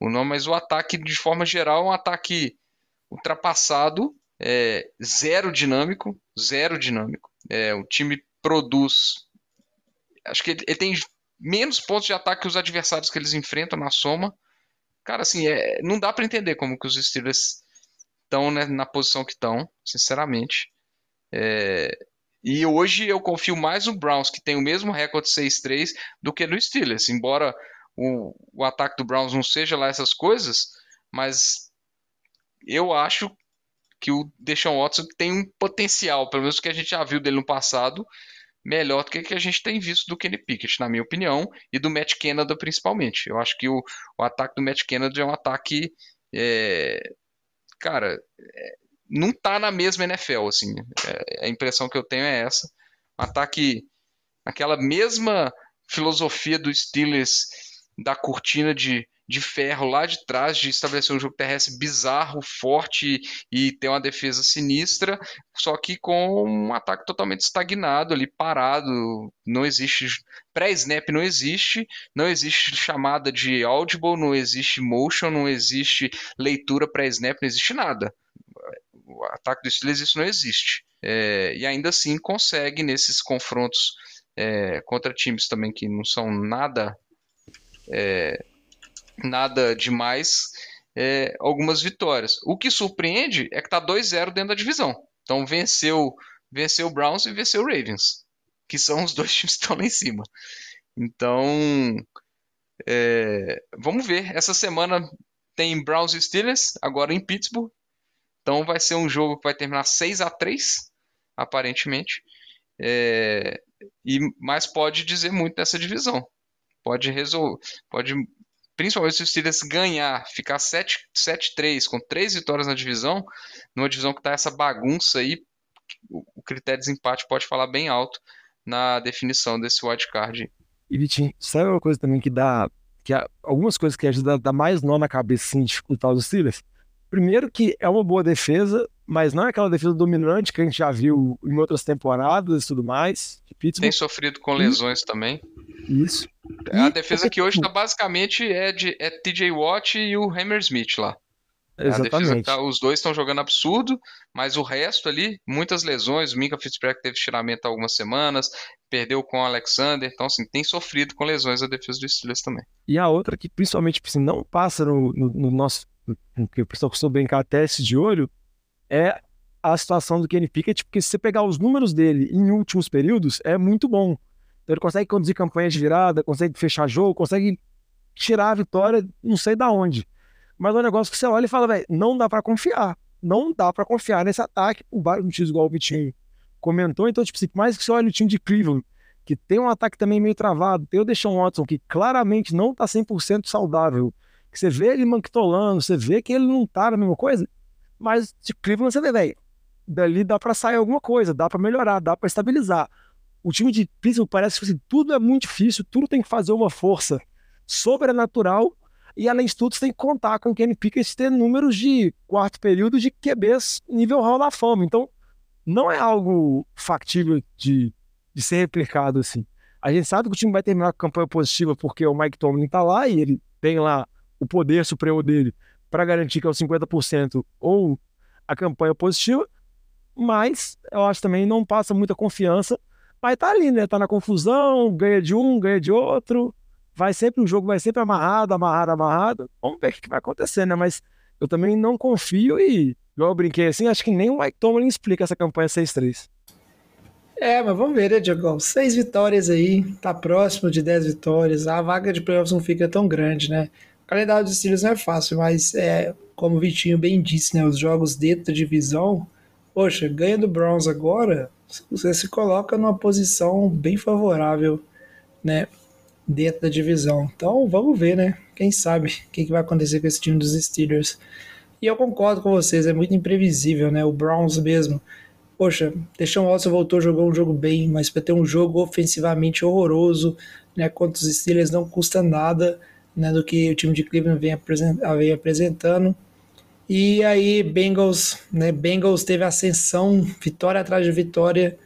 o nome, mas o ataque, de forma geral, é um ataque ultrapassado, é, zero dinâmico, zero dinâmico. É, o time produz. Acho que ele, ele, tem menos pontos de ataque que os adversários que eles enfrentam na soma. Cara, assim, é, não dá para entender como que os Steelers estão né, na posição que estão, sinceramente. É, e hoje eu confio mais no Browns, que tem o mesmo recorde 6-3, do que no Steelers. Embora o, o ataque do Browns não seja lá essas coisas, mas eu acho que o Deshaun Watson tem um potencial, pelo menos que a gente já viu dele no passado, melhor do que que a gente tem visto do Kenny Pickett, na minha opinião, e do Matt Canada principalmente. Eu acho que o, o ataque do Matt Canada é um ataque é, cara, é, não tá na mesma NFL, assim. É, a impressão que eu tenho é essa. Um ataque, aquela mesma filosofia do Steelers da cortina de, de ferro lá de trás, de estabelecer um jogo terrestre bizarro, forte e ter uma defesa sinistra, só que com um ataque totalmente estagnado ali, parado. Não existe. Pré-snap não existe, não existe chamada de audible, não existe motion, não existe leitura pré-snap, não existe nada o ataque do Steelers isso não existe. É, e ainda assim consegue nesses confrontos é, contra times também que não são nada é, nada demais é, algumas vitórias. O que surpreende é que está 2-0 dentro da divisão. Então venceu venceu o Browns e venceu o Ravens, que são os dois times que estão lá em cima. Então é, vamos ver. Essa semana tem Browns e Steelers, agora em Pittsburgh. Então vai ser um jogo que vai terminar 6 a 3 aparentemente. É, e mas pode dizer muito nessa divisão. Pode resolver, pode principalmente se o Steelers ganhar, ficar 7-3 com três vitórias na divisão, numa divisão que está essa bagunça aí, o critério de desempate pode falar bem alto na definição desse wildcard. E Vitinho, sabe uma coisa também que dá, que algumas coisas que ajudam a dar mais nó na cabeça, assim, dificultar os Steelers? Primeiro que é uma boa defesa, mas não é aquela defesa dominante que a gente já viu em outras temporadas e tudo mais. Tem sofrido com lesões também. Isso. É a defesa que hoje tá basicamente é de é TJ Watt e o Hammersmith lá. É Exatamente. Tá, os dois estão jogando absurdo, mas o resto ali, muitas lesões. O Minka Fitzpatrick teve tiramento há algumas semanas, perdeu com o Alexander. Então, assim, tem sofrido com lesões a defesa do Steelers também. E a outra que, principalmente, assim, não passa no, no, no nosso que o pessoal costuma brincar teste de olho, é a situação do Kenny Pickett, porque se você pegar os números dele em últimos períodos, é muito bom. Então ele consegue conduzir campanha de virada, consegue fechar jogo, consegue tirar a vitória, não sei da onde. Mas é um negócio que você olha e fala, velho, não dá para confiar. Não dá para confiar nesse ataque, o vários motivos, igual o Vitinho comentou. Então, tipo, mais que você olha o time de Cleveland, que tem um ataque também meio travado, tem o Deshaun Watson, que claramente não tá 100% saudável, que você vê ele manquitolando, você vê que ele não tá na mesma coisa, mas de Cleveland você vê, velho, dali dá para sair alguma coisa, dá para melhorar, dá para estabilizar. O time de Pittsburgh parece que assim, tudo é muito difícil, tudo tem que fazer uma força sobrenatural e além de tudo você tem que contar com o Kenny Pickett ter números de quarto período de QBs nível Hall da Fama. Então, não é algo factível de, de ser replicado assim. A gente sabe que o time vai terminar com campanha positiva porque o Mike Tomlin tá lá e ele tem lá o poder supremo dele para garantir que é o 50% ou a campanha positiva, mas eu acho também não passa muita confiança. Mas tá ali, né? Tá na confusão, ganha de um, ganha de outro. Vai sempre, o jogo vai sempre amarrado, amarrado, amarrado. Vamos ver o que vai acontecer, né? Mas eu também não confio e, igual eu brinquei assim, acho que nem o Mike Tomlin explica essa campanha 6-3. É, mas vamos ver, né, Diogão? Seis vitórias aí, tá próximo de 10 vitórias. A vaga de playoffs não fica tão grande, né? Calendário dos Steelers não é fácil, mas é, como o Vitinho bem disse, né, os jogos dentro da divisão, poxa, ganha do Browns agora, você se coloca numa posição bem favorável, né, dentro da divisão. Então, vamos ver, né? Quem sabe o que, que vai acontecer com esse time dos Steelers. E eu concordo com vocês, é muito imprevisível, né? O Browns mesmo. Poxa, Deshaun Watson voltou, jogou um jogo bem, mas para ter um jogo ofensivamente horroroso, né, contra os Steelers não custa nada né, do que o time de Cleveland vem, apresent vem apresentando. E aí, Bengals, né, Bengals teve ascensão, vitória atrás de vitória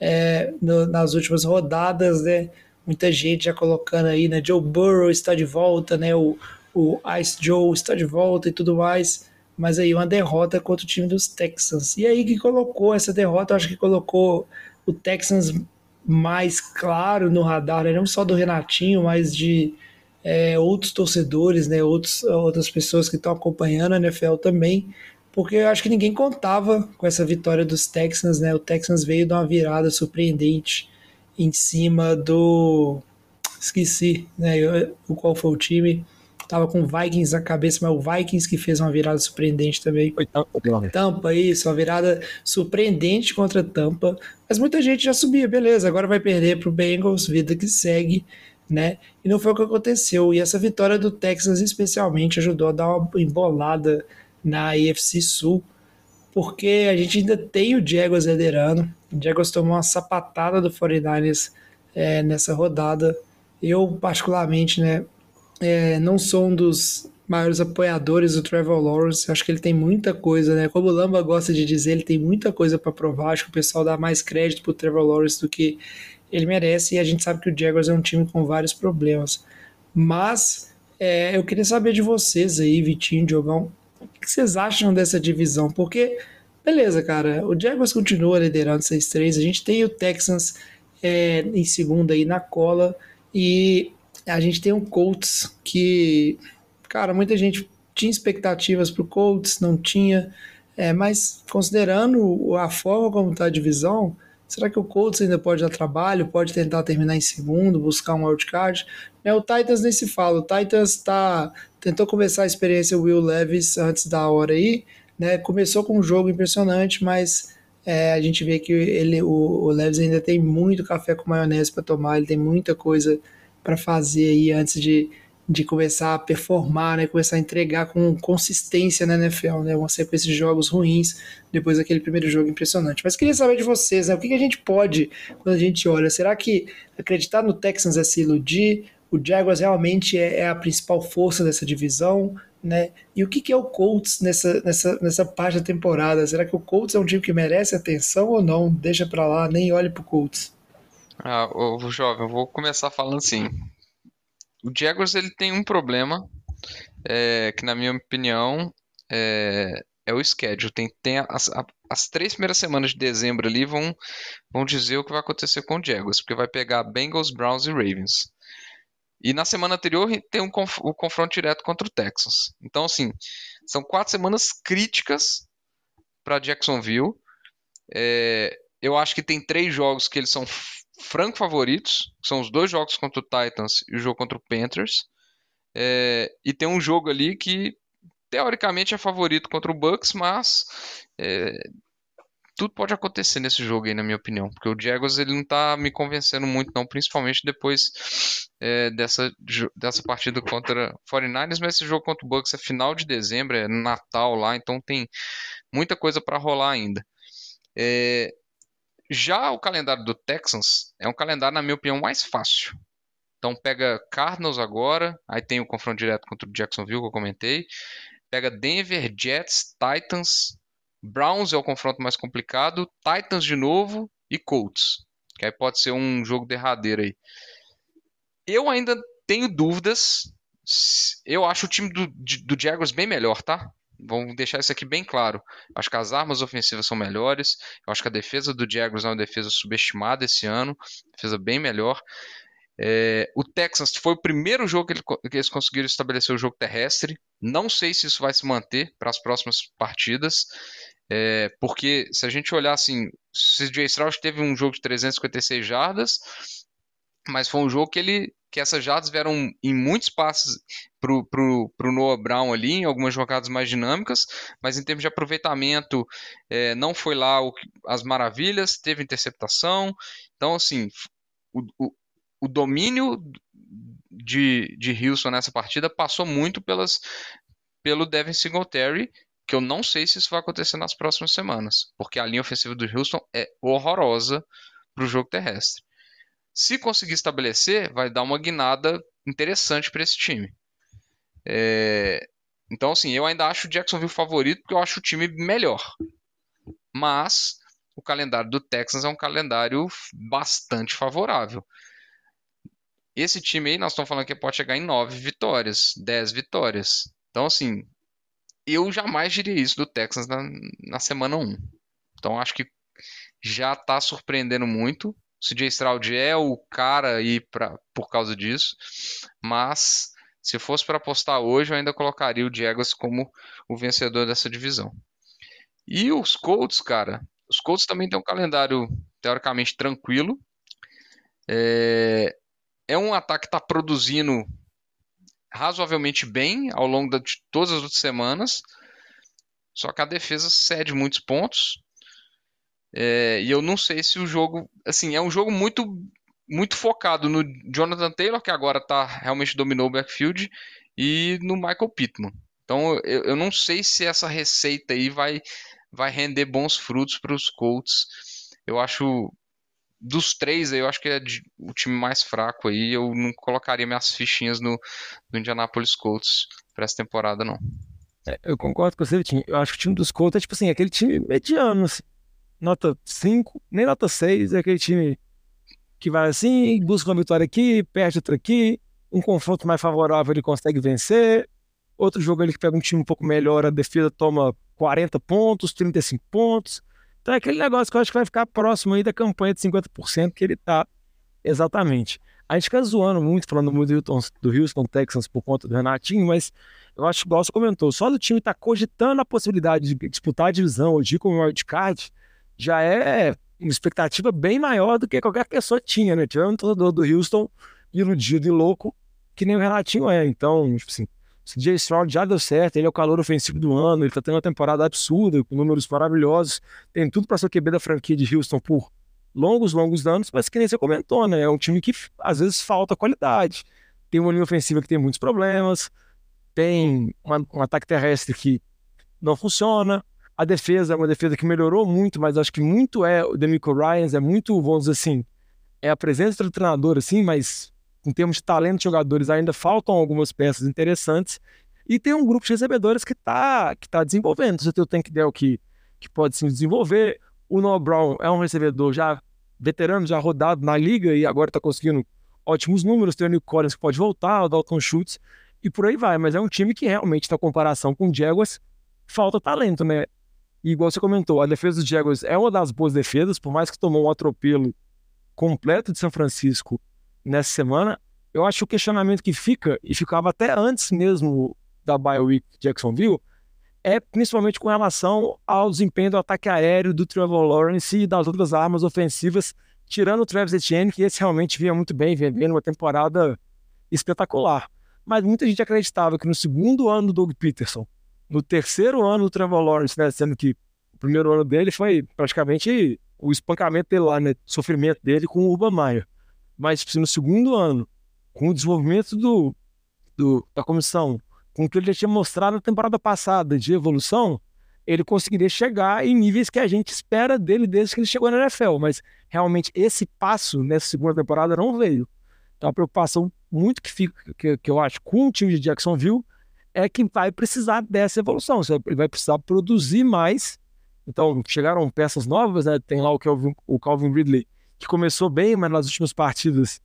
é, no, nas últimas rodadas, né? Muita gente já colocando aí, né? Joe Burrow está de volta, né? O, o Ice Joe está de volta e tudo mais. Mas aí uma derrota contra o time dos Texans. E aí que colocou essa derrota, acho que colocou o Texans mais claro no radar, né? não só do Renatinho, mas de é, outros torcedores, né? Outros, outras pessoas que estão acompanhando a NFL também, porque eu acho que ninguém contava com essa vitória dos Texans, né? O Texans veio de uma virada surpreendente em cima do. Esqueci, né? O qual foi o time. Tava com o Vikings na cabeça, mas o Vikings que fez uma virada surpreendente também. Foi Tampa. Tampa, isso, uma virada surpreendente contra Tampa. Mas muita gente já subia, beleza, agora vai perder pro Bengals, vida que segue, né? E não foi o que aconteceu. E essa vitória do Texas especialmente ajudou a dar uma embolada na AFC Sul, porque a gente ainda tem o Jaguars liderando. O Jaguars tomou uma sapatada do 49ers é, nessa rodada. Eu, particularmente, né, é, não sou um dos maiores apoiadores do Trevor Lawrence. Acho que ele tem muita coisa, né? Como o Lamba gosta de dizer, ele tem muita coisa para provar. Acho que o pessoal dá mais crédito pro Trevor Lawrence do que ele merece. E a gente sabe que o Jaguars é um time com vários problemas. Mas é, eu queria saber de vocês aí, Vitinho, Diogão, o que vocês acham dessa divisão? Porque, beleza, cara, o Jaguars continua liderando 6-3, a gente tem o Texans é, em segunda aí na cola, e a gente tem o Colts que, cara, muita gente tinha expectativas para o Colts, não tinha, é, mas considerando a forma como está a divisão, será que o Colts ainda pode dar trabalho, pode tentar terminar em segundo, buscar um wildcard? É, o Titans nem se fala, o Titans tá, tentou começar a experiência Will Levis antes da hora aí, né? Começou com um jogo impressionante, mas é, a gente vê que ele, o, o Levis ainda tem muito café com maionese para tomar, ele tem muita coisa para fazer aí antes de, de começar a performar, né? Começar a entregar com consistência na NFL, né? Uma sequência de jogos ruins depois daquele primeiro jogo impressionante. Mas queria saber de vocês, né? O que, a gente pode, quando a gente olha, será que acreditar no Texans é se iludir? o Jaguars realmente é, é, a principal força dessa divisão, né? E o que, que é o Colts nessa, nessa, nessa parte da temporada? Será que o Colts é um time que merece atenção ou não? Deixa para lá, nem olhe pro Colts. Ah, o jovem, eu vou começar falando assim. O Jaguars ele tem um problema é, que na minha opinião é, é o schedule. Tem, tem as, as três primeiras semanas de dezembro ali vão, vão dizer o que vai acontecer com o Jaguars, porque vai pegar Bengals, Browns e Ravens. E na semana anterior tem um conf o confronto direto contra o Texans. Então, assim, são quatro semanas críticas para Jacksonville. É, eu acho que tem três jogos que eles são franco favoritos, são os dois jogos contra o Titans e o jogo contra o Panthers. É, e tem um jogo ali que teoricamente é favorito contra o Bucks, mas é, tudo pode acontecer nesse jogo aí, na minha opinião. Porque o Jaguars ele não tá me convencendo muito, não, principalmente depois é, dessa, dessa partida contra 49ers, mas esse jogo contra o Bucks é final de dezembro, é Natal lá, então tem muita coisa para rolar ainda. É, já o calendário do Texans é um calendário, na minha opinião, mais fácil. Então pega Cardinals agora, aí tem o confronto direto contra o Jacksonville que eu comentei. Pega Denver, Jets, Titans, Browns é o confronto mais complicado, Titans de novo e Colts. Que aí pode ser um jogo derradeiro aí. Eu ainda tenho dúvidas. Eu acho o time do, do Jaguars bem melhor, tá? Vamos deixar isso aqui bem claro. Acho que as armas ofensivas são melhores. Eu acho que a defesa do Jaguars é uma defesa subestimada esse ano. Defesa bem melhor. É, o Texans foi o primeiro jogo que, ele, que, eles conseguiram estabelecer o jogo terrestre. Não sei se isso vai se manter para as próximas partidas. É, porque se a gente olhar assim, CJ Stroud teve um jogo de 356 jardas, mas foi um jogo que ele que essas jardas vieram em muitos passes pro, pro, pro Noah Brown ali, em algumas jogadas mais dinâmicas, mas em termos de aproveitamento é, não foi lá o, as maravilhas, teve interceptação, então assim, o, o, o domínio de, de Houston nessa partida passou muito pelas, pelo Devin Singletary que eu não sei se isso vai acontecer nas próximas semanas, porque a linha ofensiva do Houston é horrorosa para o jogo terrestre. Se conseguir estabelecer, vai dar uma guinada interessante para esse time. É, então, assim, eu ainda acho o Jacksonville favorito porque eu acho o time melhor. Mas o calendário do Texans é um calendário bastante favorável. Esse time aí, nós estamos falando que pode chegar em 9 vitórias, 10 vitórias. Então, assim, eu jamais diria isso do Texans na, na semana 1. Então, acho que já está surpreendendo muito. CJ Stroud é o cara aí pra, por causa disso. Mas, se fosse para apostar hoje, eu ainda colocaria o Jaguars como o vencedor dessa divisão. E os Colts, cara, os Colts também têm um calendário teoricamente tranquilo. É, é um ataque que está produzindo razoavelmente bem ao longo de todas as outras semanas. Só que a defesa cede muitos pontos. É, e eu não sei se o jogo. Assim, é um jogo muito muito focado no Jonathan Taylor, que agora tá, realmente dominou o backfield, e no Michael Pittman. Então eu, eu não sei se essa receita aí vai vai render bons frutos para os Colts. Eu acho dos três, eu acho que é de, o time mais fraco aí. Eu não colocaria minhas fichinhas no, no Indianapolis Colts para essa temporada, não. É, eu concordo com você, Vitinho. Eu acho que o time dos Colts é tipo assim, aquele time mediano, assim. Nota 5, nem nota 6, é aquele time que vai assim, busca uma vitória aqui, perde outra aqui, um confronto mais favorável ele consegue vencer, outro jogo ele que pega um time um pouco melhor, a defesa toma 40 pontos, 35 pontos. Então é aquele negócio que eu acho que vai ficar próximo aí da campanha de 50% que ele tá exatamente. A gente fica zoando muito, falando muito do Houston, Texans por conta do Renatinho, mas eu acho que o você comentou, só do time tá cogitando a possibilidade de disputar a divisão ou de ir com o wildcard, já é uma expectativa bem maior do que qualquer pessoa tinha, né? Tivemos um torcedor do Houston iludido e louco, que nem o Renatinho é. Então, tipo assim, CJ Stroud já deu certo, ele é o calor ofensivo do ano, ele tá tendo uma temporada absurda, com números maravilhosos, tem tudo para ser o QB da franquia de Houston por longos, longos anos, mas que nem você comentou, né? É um time que às vezes falta qualidade. Tem uma linha ofensiva que tem muitos problemas, tem um ataque terrestre que não funciona. A defesa é uma defesa que melhorou muito, mas acho que muito é o Demico Ryans, é muito, vamos dizer assim, é a presença do treinador, assim, mas em termos de talento de jogadores, ainda faltam algumas peças interessantes. E tem um grupo de recebedores que está que tá desenvolvendo. Você tem o Tank Dell que, que pode se desenvolver. O Noah Brown é um recebedor já veterano, já rodado na liga e agora está conseguindo ótimos números. Tem o Nick Collins que pode voltar, o Dalton Schultz e por aí vai. Mas é um time que realmente, na comparação com o Jaguars, falta talento, né? E igual você comentou, a defesa dos Jaguars é uma das boas defesas, por mais que tomou um atropelo completo de São Francisco nessa semana, eu acho que o questionamento que fica, e ficava até antes mesmo da BioWeek Jacksonville, é principalmente com relação ao desempenho do ataque aéreo do Trevor Lawrence e das outras armas ofensivas, tirando o Travis Etienne, que esse realmente vinha muito bem, bem numa temporada espetacular. Mas muita gente acreditava que no segundo ano do Doug Peterson, no terceiro ano do Trevor Lawrence, né, sendo que o primeiro ano dele foi praticamente o espancamento dele lá, né, o sofrimento dele com o Urban Meyer mas tipo, no segundo ano, com o desenvolvimento do, do, da comissão, com o que ele já tinha mostrado na temporada passada de evolução, ele conseguiria chegar em níveis que a gente espera dele desde que ele chegou na NFL. Mas realmente esse passo nessa segunda temporada não veio. Então a preocupação muito que fica, que, que eu acho, com o time de Jacksonville é que vai precisar dessa evolução. Ele vai precisar produzir mais. Então chegaram peças novas, né? Tem lá o Calvin, o Calvin Ridley, que começou bem, mas nas últimas partidas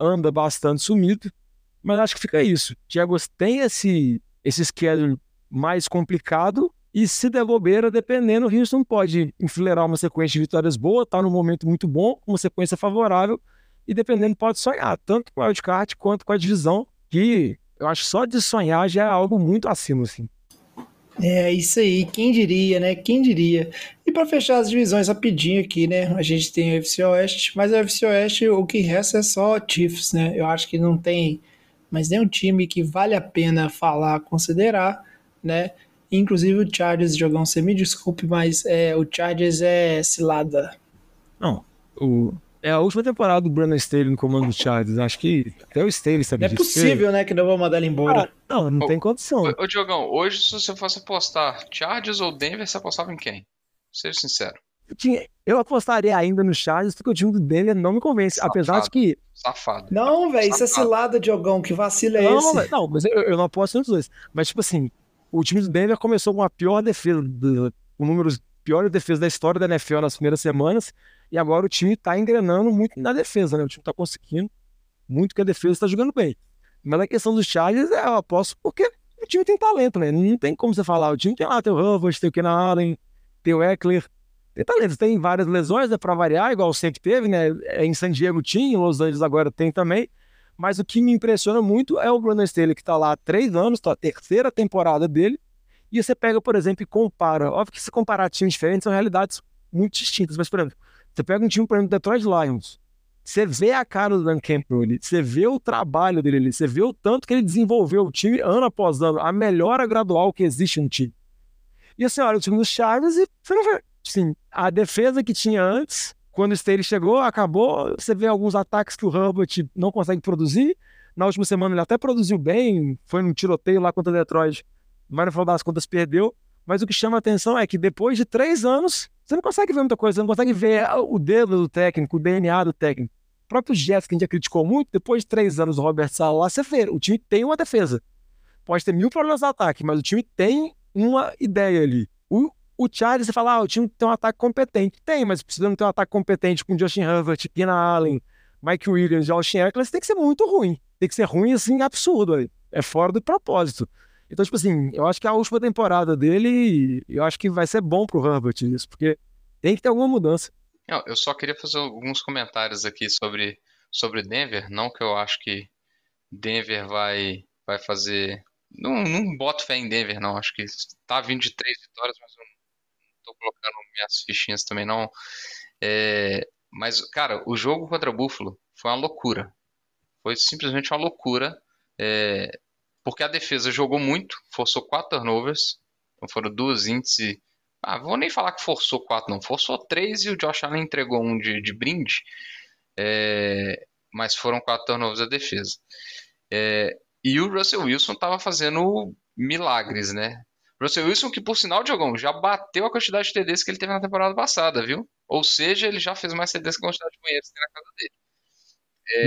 anda bastante sumido. Mas acho que fica isso. Diegos tem esse, esse schedule mais complicado e se der bobeira, dependendo, o Houston pode enfileirar uma sequência de vitórias boa, tá num momento muito bom, uma sequência favorável e dependendo pode sonhar, tanto com o wildcard quanto com a divisão, que eu acho só de sonhar já é algo muito acima, assim. É isso aí, quem diria, né? Quem diria? E para fechar as divisões rapidinho aqui, né? A gente tem a UFC Oeste, mas a UFC Oeste o que resta é só Chiefs, né? Eu acho que não tem mais nenhum time que vale a pena falar, considerar, né? Inclusive o Chargers jogão, você me desculpe, mas é, o Chargers é cilada. Não, o, é a última temporada do Brandon Staley no comando do Chargers. Acho que até o Staley sabe Não disso. é possível, né, que não vou mandar ele embora. Ah, não, não ô, tem condição. Ô, ô, Diogão, hoje se você fosse apostar Chargers ou Denver, você apostava em quem? Seja sincero. tinha, eu apostaria ainda no Chargers porque o time do Denver não me convence. Safado. Apesar de que. Safado. Não, velho, isso é cilada, Diogão. Que vacilo é Não, esse? não, mas eu, eu não aposto nos dois. Mas, tipo assim, o time do Denver começou com a pior defesa, do, com números piores defesas da história da NFL nas primeiras semanas. E agora o time tá engrenando muito na defesa, né? O time tá conseguindo muito que a defesa tá jogando bem. Mas a questão dos Chargers, é, eu aposto porque o time tem talento, né? Não tem como você falar. O time tem lá, tem o Hubbard, tem o Kenan Allen, tem o Eckler. Tem talento, tem várias lesões, né, pra variar, igual sempre teve, né? É, Em San Diego tinha, em Los Angeles agora tem também. Mas o que me impressiona muito é o Brandon Staley, que tá lá há três anos, tá a terceira temporada dele. E você pega, por exemplo, e compara. Óbvio que se comparar times diferentes são realidades muito distintas. Mas, por exemplo, você pega um time, por exemplo, Detroit Lions. Você vê a cara do Dan Campbell ali, você vê o trabalho dele ali, você vê o tanto que ele desenvolveu o time ano após ano, a melhora gradual que existe no time. E assim, olha o time dos Chargers e você não vê. Assim, a defesa que tinha antes, quando o Staley chegou, acabou. Você vê alguns ataques que o Herbert não consegue produzir. Na última semana ele até produziu bem, foi num tiroteio lá contra o Detroit, mas no final das contas perdeu. Mas o que chama a atenção é que depois de três anos, você não consegue ver muita coisa, você não consegue ver o dedo do técnico, o DNA do técnico. O próprio Jets, que a gente já criticou muito, depois de três anos do Robert Sala lá, você vê, o time tem uma defesa. Pode ter mil problemas no ataque, mas o time tem uma ideia ali. O, o Chargers, você fala, ah, o time tem um ataque competente. Tem, mas precisa não ter um ataque competente com Justin Herbert, Keenan Allen, Mike Williams Austin Eckler, tem que ser muito ruim. Tem que ser ruim, assim, absurdo. ali. É fora do propósito. Então, tipo assim, eu acho que a última temporada dele, eu acho que vai ser bom pro Herbert isso, porque tem que ter alguma mudança. Não, eu só queria fazer alguns comentários aqui sobre, sobre Denver. Não que eu acho que Denver vai, vai fazer. Não, não boto fé em Denver, não. Acho que tá vindo de três vitórias, mas eu não tô colocando minhas fichinhas também, não. É, mas, cara, o jogo contra Buffalo foi uma loucura. Foi simplesmente uma loucura. É, porque a defesa jogou muito, forçou quatro turnovers. Então foram duas índices. Ah, vou nem falar que forçou quatro, não. Forçou três e o Josh Allen entregou um de, de brinde. É, mas foram quatro turnovers da defesa. É, e o Russell Wilson estava fazendo milagres, né? Russell Wilson, que por sinal, Diogão, já bateu a quantidade de TDs que ele teve na temporada passada, viu? Ou seja, ele já fez mais TDs que a quantidade de banheiros que tem na casa dele.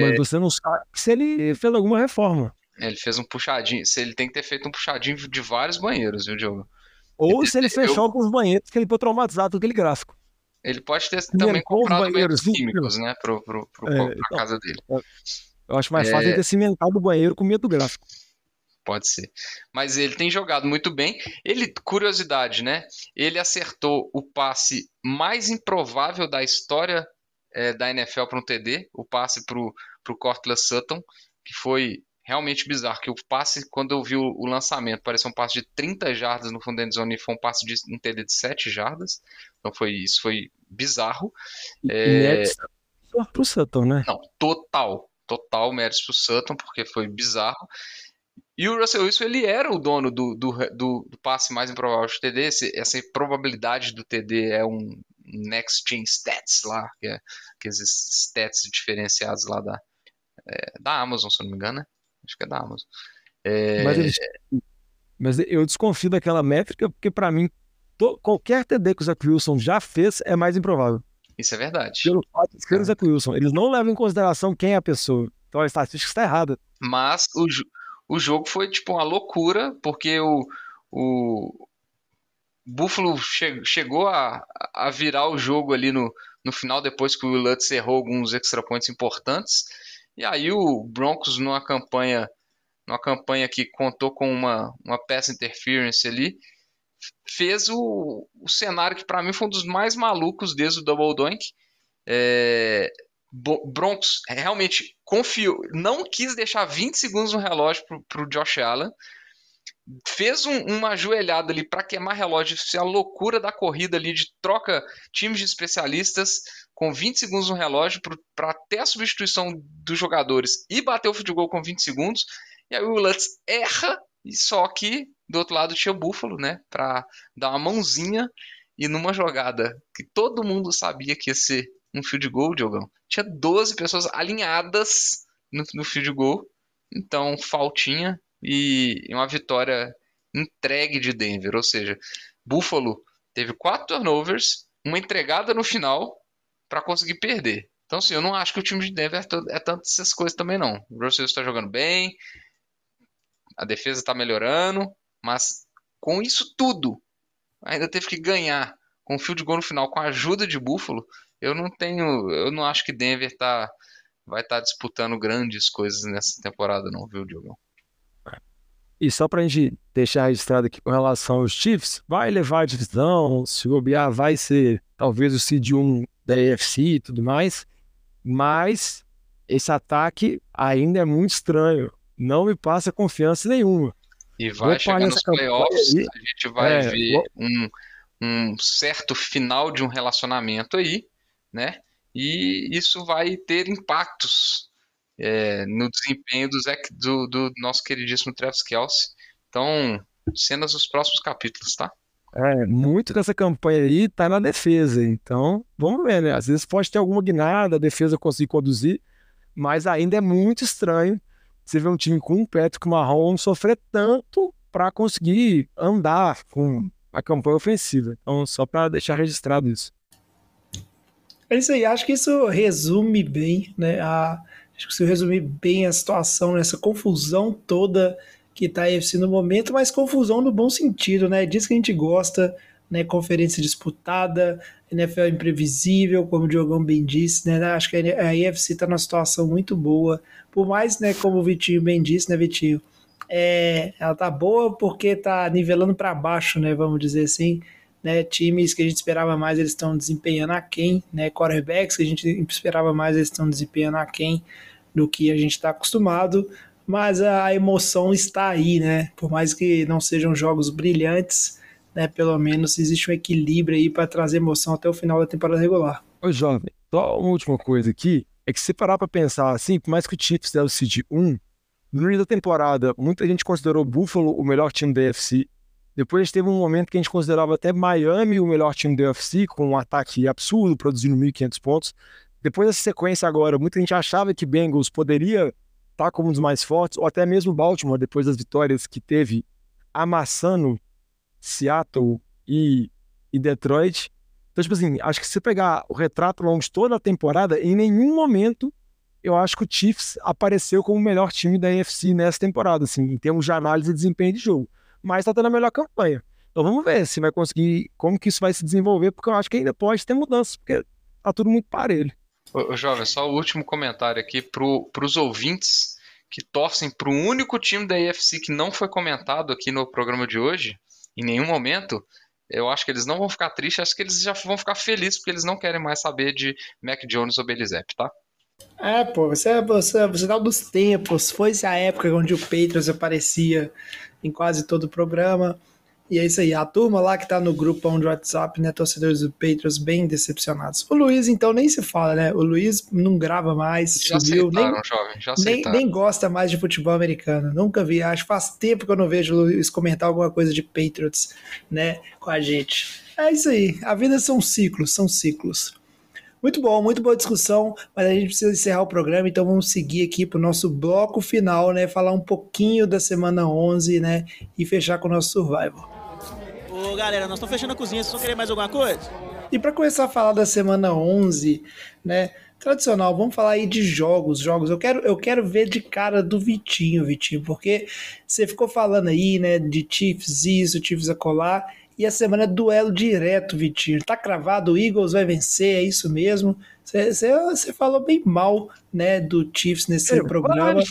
Mas você não sabe se ele fez alguma reforma. Ele fez um puxadinho. Se ele tem que ter feito um puxadinho de vários banheiros, viu, Diogo? Ou se ele Eu- fechou alguns banheiros que ele ficou traumatizado com aquele gráfico. Ele pode ter também Limpou os comprado banheiros, banheiros químicos, né? Pro, pro, pro, É, pra então. casa dele. Eu acho mais É. fácil ele ter cimentado o banheiro com medo do gráfico. Pode ser. Mas ele tem jogado muito bem. Ele, curiosidade, né? Ele acertou o passe mais improvável da história é, da NFL para um TD, o passe para o Cortland Sutton, que foi realmente bizarro. Que o passe, quando eu vi o, o lançamento, parecia um passe de 30 jardas no fundo da endzone e foi um passe de um TD de 7 jardas. Então foi isso, foi bizarro. E É. só pro Sutton, né? Não, total. Total méritos pro Sutton, porque foi bizarro. E o Russell Wilson, ele era o dono do, do, do, do passe mais improvável de TD. Esse- essa probabilidade do TD é um Next Gen Stats lá, que é aqueles stats diferenciados lá da, é, da Amazon, se não me engano, né? Acho que é da Amazon. É, Mas, eles- mas eu desconfio daquela métrica, porque pra mim, to- qualquer TD que o Zach Wilson já fez é mais improvável. Isso é verdade. Pelo fato de ser o Zach Wilson. Eles não levam em consideração quem é a pessoa. Então a estatística está errada. Mas o, o jogo foi tipo uma loucura, porque o, o Buffalo che- chegou a, a virar o jogo ali no, no final, depois que o Lutz errou alguns extra points importantes. E aí o Broncos, numa campanha, numa campanha que contou com uma, uma pass interference ali, fez o, o cenário que para mim foi um dos mais malucos desde o Double Doink. É, Broncos realmente confiou, não quis deixar 20 segundos no relógio pro, o Josh Allen, fez um- uma ajoelhada ali para queimar relógio, isso é a loucura da corrida ali de troca times de especialistas com 20 segundos no relógio para ter a substituição dos jogadores e bater o field goal com 20 segundos. E aí o Lutz erra, e só que do outro lado tinha o Buffalo, né, para dar uma mãozinha e numa jogada que todo mundo sabia que ia ser um field goal, Diogão, tinha 12 pessoas alinhadas no, no field goal. Então, faltinha e uma vitória entregue de Denver. Ou seja, Buffalo teve quatro turnovers, uma entregada no final para conseguir perder. Então, assim, eu não acho que o time de Denver é, é tanto essas coisas também, não. O Russell está jogando bem, a defesa está melhorando, mas com isso tudo, ainda teve que ganhar com o field goal no final, com a ajuda de Buffalo. Eu não tenho, eu não acho que Denver tá, vai estar tá disputando grandes coisas nessa temporada, não, viu, Diogão? E só pra gente deixar registrado aqui com relação aos Chiefs, vai levar a divisão, se o bobear vai ser talvez o seed 1 da AFC e tudo mais, mas esse ataque ainda é muito estranho. Não me passa confiança nenhuma. E vai chegar nos playoffs, aí, a gente vai é, ver um, um certo final de um relacionamento aí, né? E isso vai ter impactos é, no desempenho do, Zach, do, do, nosso queridíssimo Travis Kelsey. Então, cenas dos próximos capítulos, tá? É, muito dessa campanha aí tá na defesa. Então, vamos ver, né? Às vezes pode ter alguma guinada, a defesa conseguir conduzir, mas ainda é muito estranho você ver um time com um Patrick Mahomes sofrer tanto para conseguir andar com a campanha ofensiva. Então, só para deixar registrado isso. É isso aí, acho que isso resume bem, né? A, acho que isso resume bem a situação, essa confusão toda que está a UFC no momento, mas confusão no bom sentido, né? Diz que a gente gosta, né? Conferência disputada, NFL imprevisível, como o Diogão bem disse, né? Acho que a UFC está numa situação muito boa. Por mais, né, como o Vitinho bem disse, né, Vitinho? É, ela tá boa porque tá nivelando para baixo, né? Vamos dizer assim. Né, times que a gente esperava mais, eles estão desempenhando aquém, né? Quarterbacks que a gente esperava mais, eles estão desempenhando aquém do que a gente está acostumado mas a emoção está aí, né? Por mais que não sejam jogos brilhantes, né? Pelo menos existe um equilíbrio aí para trazer emoção até o final da temporada regular. Ô, jovem, só uma última coisa aqui, é que se parar para pensar assim, por mais que o Chiefs é o seed 1, no início da temporada, muita gente considerou Buffalo o melhor time da UFC. Depois teve um momento que a gente considerava até Miami o melhor time da UFC, com um ataque absurdo, produzindo 1.500 pontos. Depois dessa sequência agora, muita gente achava que Bengals poderia tá como um dos mais fortes, ou até mesmo Baltimore, depois das vitórias que teve amassando Seattle e, e Detroit. Então, tipo assim, acho que se pegar o retrato longo de toda a temporada, em nenhum momento eu acho que o Chiefs apareceu como o melhor time da NFC nessa temporada, assim, em termos de análise e desempenho de jogo. Mas tá tendo a melhor campanha. Então vamos ver se vai conseguir, como que isso vai se desenvolver, porque eu acho que ainda pode ter mudanças, porque tá tudo muito parelho. Ô, jovem, só o último comentário aqui para os ouvintes que torcem para o único time da AFC que não foi comentado aqui no programa de hoje, em nenhum momento. Eu acho que eles não vão ficar tristes, acho que eles já vão ficar felizes porque eles não querem mais saber de Mac Jones ou Belizep, tá? É, pô, você, você, você dá dos tempos. Foi-se a época onde o Patriots aparecia em quase todo o programa. E é isso aí, a turma lá que tá no grupo do WhatsApp, né, torcedores do Patriots bem decepcionados. O Luiz, então, nem se fala, né? O Luiz não grava mais, já subiu, nem, jovem, já nem, nem, gosta mais de futebol americano. Nunca vi, acho faz tempo que eu não vejo o Luiz comentar alguma coisa de Patriots, né, com a gente. É isso aí, a vida são ciclos, são ciclos. Muito bom, muito boa discussão, mas a gente precisa encerrar o programa, então vamos seguir aqui para o nosso bloco final, né? Falar um pouquinho da semana 11, né? E fechar com o nosso Survival. Ô galera, nós estamos fechando a cozinha, vocês vão querer mais alguma coisa? E para começar a falar da semana 11, né? Tradicional, vamos falar aí de jogos, jogos. Eu quero, eu quero ver de cara do Vitinho, Vitinho, porque você ficou falando aí, né, de Chiefs isso, Chiefs a colar, e a semana é duelo direto, Vitinho. Tá cravado, o Eagles vai vencer, é isso mesmo. Você falou bem mal, né, do Chiefs nesse eu, programa.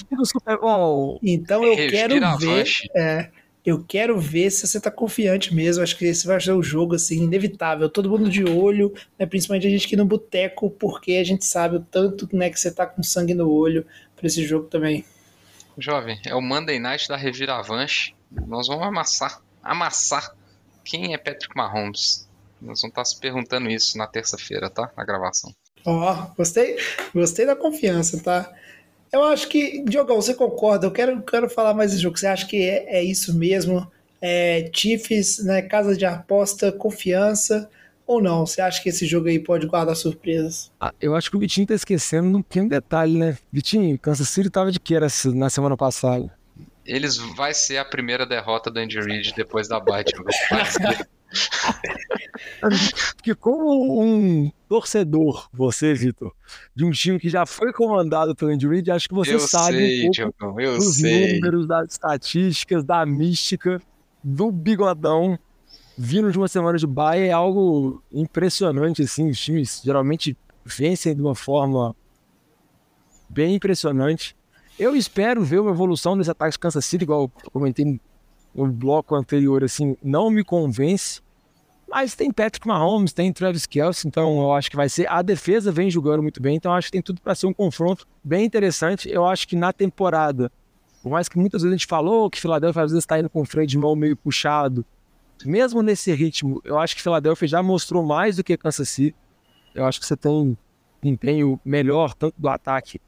Então eu quero ver, é, eu quero ver se você tá confiante mesmo. Acho que esse vai ser o um jogo assim, inevitável. Todo mundo de olho, né? principalmente a gente aqui no boteco, porque a gente sabe o tanto né, que você tá com sangue no olho para esse jogo também. Jovem, é o Monday Night da Reviravanche. Nós vamos amassar, amassar quem é Patrick Mahomes. Nós vamos estar tá se perguntando isso na terça-feira, tá? Na gravação. Ó, oh, gostei, gostei da confiança, tá? Eu acho que, Diogão, você concorda? Eu quero, quero falar mais desse jogo. Você acha que é, é isso mesmo? É, Chiefs, né, casa de aposta, confiança ou não? Você acha que esse jogo aí pode guardar surpresas? Ah, eu acho que o Vitinho tá esquecendo um pequeno detalhe, né? Vitinho, Kansas City tava de que era na semana passada? Eles vai ser a primeira derrota do Andy Reid depois da bye. Porque como um torcedor, você, Vitor, de um time que já foi comandado pelo Andy Reid, acho que você eu sabe sei, um pouco Diogão, eu dos sei. números, das estatísticas, da mística, do bigodão. Vindo de uma semana de baia é algo impressionante, assim. Os times geralmente vencem de uma forma bem impressionante. Eu espero ver uma evolução desse ataque de Kansas City, igual eu comentei no bloco anterior, assim, não me convence. Mas tem Patrick Mahomes, tem Travis Kelce, então eu acho que vai ser. A defesa vem jogando muito bem, então acho que tem tudo para ser um confronto bem interessante. Eu acho que na temporada, por mais que muitas vezes a gente falou que Philadelphia às vezes está indo com o freio de mão meio puxado, mesmo nesse ritmo, eu acho que Philadelphia já mostrou mais do que Kansas City. Eu acho que você tem um empenho melhor, tanto do ataque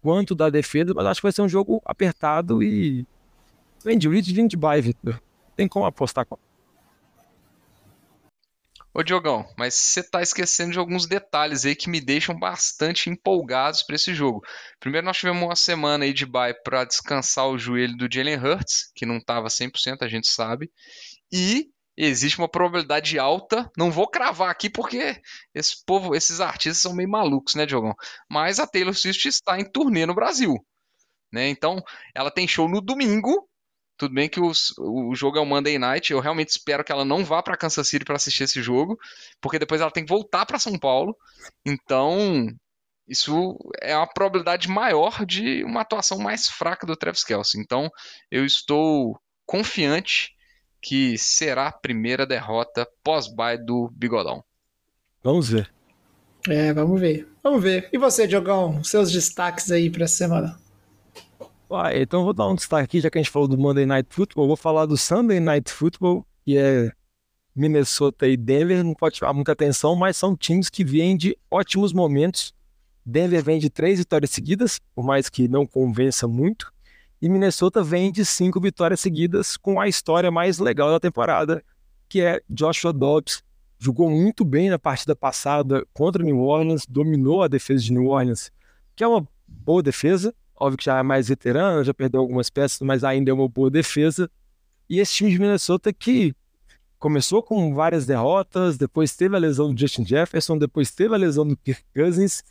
quanto da defesa, mas acho que vai ser um jogo apertado e. Andy Reid vindo de bye, Victor. Tem como apostar com. Ô Diogão, mas você tá esquecendo de alguns detalhes aí que me deixam bastante empolgados para esse jogo. Primeiro, nós tivemos uma semana aí de bye para descansar o joelho do Jalen Hurts, que não estava 100%, a gente sabe. E existe uma probabilidade alta, não vou cravar aqui porque esse povo, esses artistas são meio malucos, né, Diogão? Mas a Taylor Swift está em turnê no Brasil, né? Então, ela tem show no domingo. Tudo bem que os, o jogo é o Monday Night, eu realmente espero que ela não vá para Kansas City para assistir esse jogo, porque depois ela tem que voltar para São Paulo. Então, isso é uma probabilidade maior de uma atuação mais fraca do Travis Kelce. Então, eu estou confiante que será a primeira derrota pós-bye do Bigodão. Vamos ver. É, vamos ver. Vamos ver. E você, Diogão, seus destaques aí pra semana? Ah, então vou dar um destaque aqui, já que a gente falou do Monday Night Football, vou falar do Sunday Night Football, que é Minnesota e Denver, não pode chamar muita atenção, mas são times que vêm de ótimos momentos. Denver vem de três vitórias seguidas, por mais que não convença muito, e Minnesota vem de cinco vitórias seguidas com a história mais legal da temporada, que é Joshua Dobbs. Jogou muito bem na partida passada contra New Orleans, dominou a defesa de New Orleans, que é uma boa defesa, óbvio que já é mais veterano, já perdeu algumas peças, mas ainda é uma boa defesa. E esse time de Minnesota que começou com várias derrotas, depois teve a lesão do Justin Jefferson, depois teve a lesão do Kirk Cousins,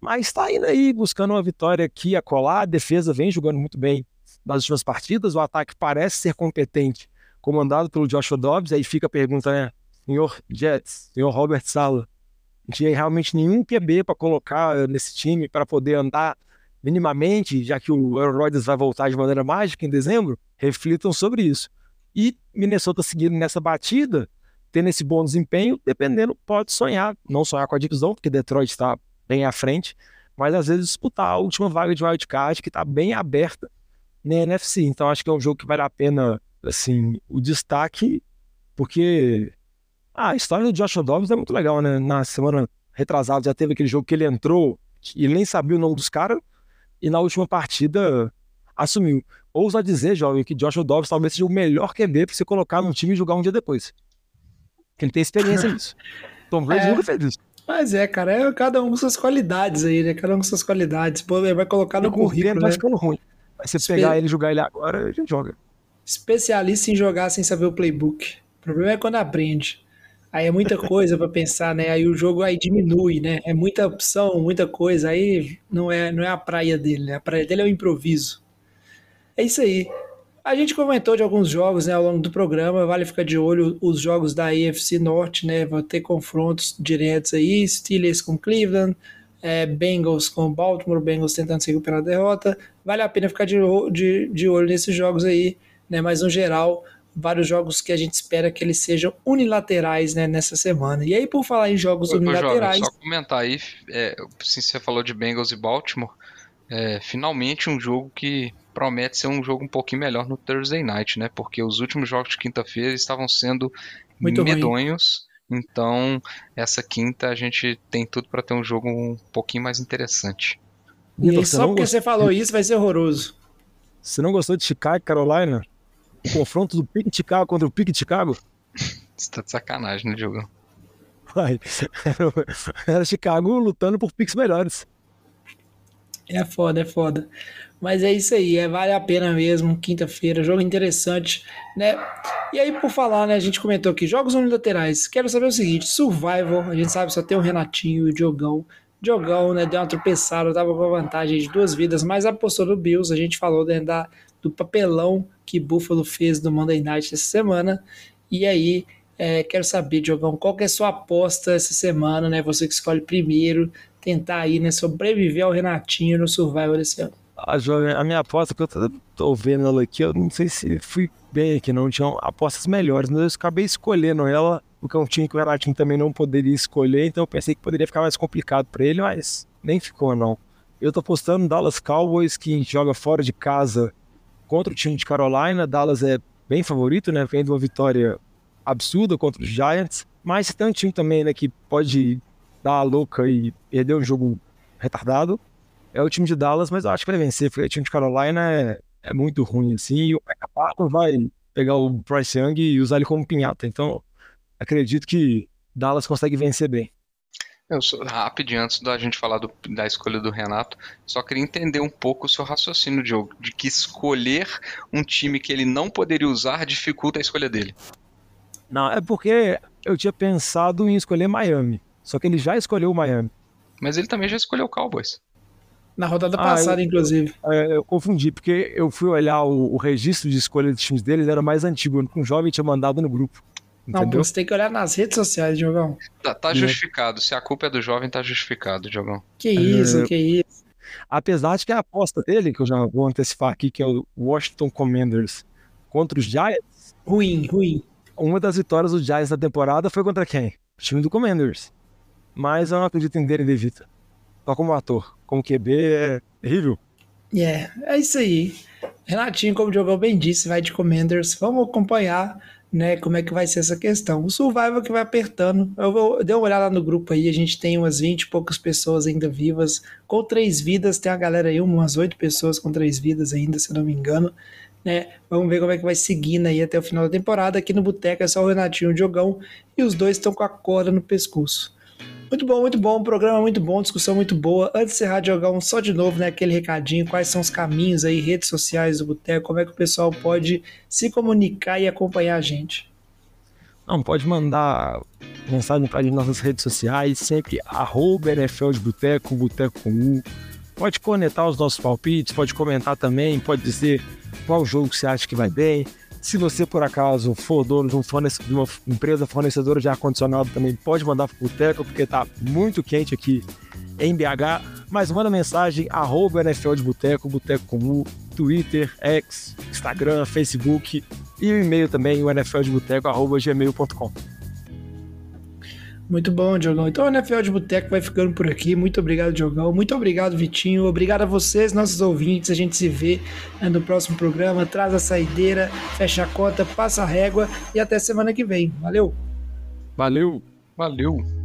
mas está indo aí buscando uma vitória aqui a colar. A defesa vem jogando muito bem nas últimas partidas, o ataque parece ser competente, comandado pelo Joshua Dobbs. Aí fica a pergunta, né? Senhor Jets, senhor Robert Sala, não tinha realmente nenhum QB para colocar nesse time para poder andar minimamente, já que o Aaron vai voltar de maneira mágica em dezembro, reflitam sobre isso. E Minnesota seguindo nessa batida, tendo esse bom desempenho, dependendo, pode sonhar, não sonhar com a divisão, porque Detroit está bem à frente, mas às vezes disputar a última vaga de wildcard, que está bem aberta na NFC. Então acho que é um jogo que vale a pena, assim, o destaque, porque ah, a história do Joshua Dobbs é muito legal, né? Na semana retrasada já teve aquele jogo que ele entrou e nem sabia o nome dos caras, e na última partida assumiu. Ousa dizer, jovem, que Joshua Dobbs talvez seja o melhor QB para você colocar no time e jogar um dia depois. Que ele tem experiência nisso. Tom Brady É. nunca fez isso. Mas é, cara, é cada um com suas qualidades aí, né? Cada um com suas qualidades. Pô, ele vai colocar no E com o tempo currículo, vai né? ficando ruim. Mas você Espe- pegar ele e jogar ele agora, a gente joga. Especialista em jogar sem saber o playbook. O problema é quando aprende. Aí é muita coisa pra pensar, né? Aí o jogo aí diminui, né? É muita opção, muita coisa. Aí não é, não é a praia dele, né? A praia dele é o improviso. É isso aí. A gente comentou de alguns jogos né, ao longo do programa, vale ficar de olho os jogos da AFC Norte, né? Vão ter confrontos diretos aí, Steelers com Cleveland, é, Bengals com Baltimore, Bengals tentando se recuperar da derrota. Vale a pena ficar de, de, de olho nesses jogos aí, né? Mas no geral, vários jogos que a gente espera que eles sejam unilaterais né, nessa semana. E aí, por falar em jogos Ô, ô, Jovem, unilaterais, só comentar aí, é, se você falou de Bengals e Baltimore, é, finalmente um jogo que promete ser um jogo um pouquinho melhor no Thursday Night, né? Porque os últimos jogos de quinta-feira estavam sendo Muito ruim. medonhos. Então, essa quinta a gente tem tudo para ter um jogo um pouquinho mais interessante. e aí, você só porque gost- você falou isso vai ser horroroso. Você não gostou de Chicago e Carolina? O confronto do Pique de Chicago contra o Pique de Chicago? Você tá de sacanagem, né, Diogão? Vai. Era Chicago lutando por picks melhores. É foda, é foda. Mas é isso aí, é, vale a pena mesmo. Quinta-feira, jogo interessante, né? E aí, por falar, né? A gente comentou aqui, jogos unilaterais. Quero saber o seguinte: Survival, a gente sabe só tem o Renatinho e o Diogão. Diogão, né? Deu uma tropeçada, tava com a vantagem de duas vidas, mas apostou no Bills. A gente falou né, da, do papelão que Buffalo fez no Monday Night essa semana. E aí, é, quero saber, Diogão, qual que é a sua aposta essa semana, né? Você que escolhe primeiro, tentar aí, né? Sobreviver ao Renatinho no Survival desse ano. A, jovem, a minha aposta que eu tô, tô vendo ela aqui, eu não sei se fui bem aqui, não tinham apostas melhores, mas eu acabei escolhendo ela, porque é um time que o Renatinho também não poderia escolher, então eu pensei que poderia ficar mais complicado para ele, mas nem ficou não. Eu tô apostando no Dallas Cowboys, que joga fora de casa contra o time de Carolina. Dallas é bem favorito, né? Vem de uma vitória absurda contra os Giants, mas tem um time também, né, que pode dar a louca e perder um jogo retardado é o time de Dallas, mas eu acho que vai vencer, porque o time de Carolina é, é muito ruim, assim, e o Mecca vai pegar o Bryce Young e usar ele como pinhata, então acredito que Dallas consegue vencer bem. Eu sou, rapidinho, antes da gente falar do, da escolha do Renato, só queria entender um pouco o seu raciocínio, Diogo, de que escolher um time que ele não poderia usar dificulta a escolha dele. Não, é porque eu tinha pensado em escolher Miami, só que ele já escolheu o Miami. Mas ele também já escolheu o Cowboys. Na rodada passada, eu, inclusive. Eu, eu, confundi, porque eu fui olhar o, o registro de escolha dos times deles, era mais antigo. Um jovem tinha mandado no grupo. Não, você tem que olhar nas redes sociais, Diogão. Tá, tá justificado. Se a culpa é do jovem, tá justificado, Diogão. Que isso, é... que isso. Apesar de que a aposta dele, que eu já vou antecipar aqui, que é o Washington Commanders contra os Giants. Ruim, ruim. Uma das vitórias dos Giants da temporada foi contra quem? O time do Commanders. Mas eu não acredito em Danny DeVito. Só como ator. Como QB é terrível. É, yeah, é isso aí. Renatinho, como o Diogão bem disse, vai de Commanders. Vamos acompanhar né, como é que vai ser essa questão. O Survival que vai apertando. Eu, vou, dei uma olhada no grupo aí, a gente tem umas 20 e poucas pessoas ainda vivas. Com três vidas, tem a galera aí, umas oito pessoas com três vidas ainda, se não me engano. Né? Vamos ver como é que vai seguindo aí até o final da temporada. Aqui no Boteco é só o Renatinho e o Diogão, e os dois estão com a corda no pescoço. Muito bom, muito bom, programa muito bom, discussão muito boa. Antes de encerrar, Diogão, só de novo, né, aquele recadinho, quais são os caminhos aí, redes sociais do Boteco, como é que o pessoal pode se comunicar e acompanhar a gente? Não, pode mandar mensagem para as nossas redes sociais, sempre arroba NFL de Boteco, Boteco com U. Pode conectar os nossos palpites, pode comentar também, pode dizer qual jogo você acha que vai bem, se você, por acaso, for dono de, um de uma empresa fornecedora de ar-condicionado, também pode mandar pro Boteco, porque tá muito quente aqui em BH. Mas manda mensagem, arroba NFL de Boteco, Boteco Comum, Twitter, X, Instagram, Facebook e o e-mail também, o NFL Muito bom, Diogão. Então o NFL de Boteco vai ficando por aqui. Muito obrigado, Diogão. Muito obrigado, Vitinho. Obrigado a vocês, nossos ouvintes. A gente se vê né, no próximo programa. Traz a saideira, fecha a conta, passa a régua e até semana que vem. Valeu! Valeu! Valeu!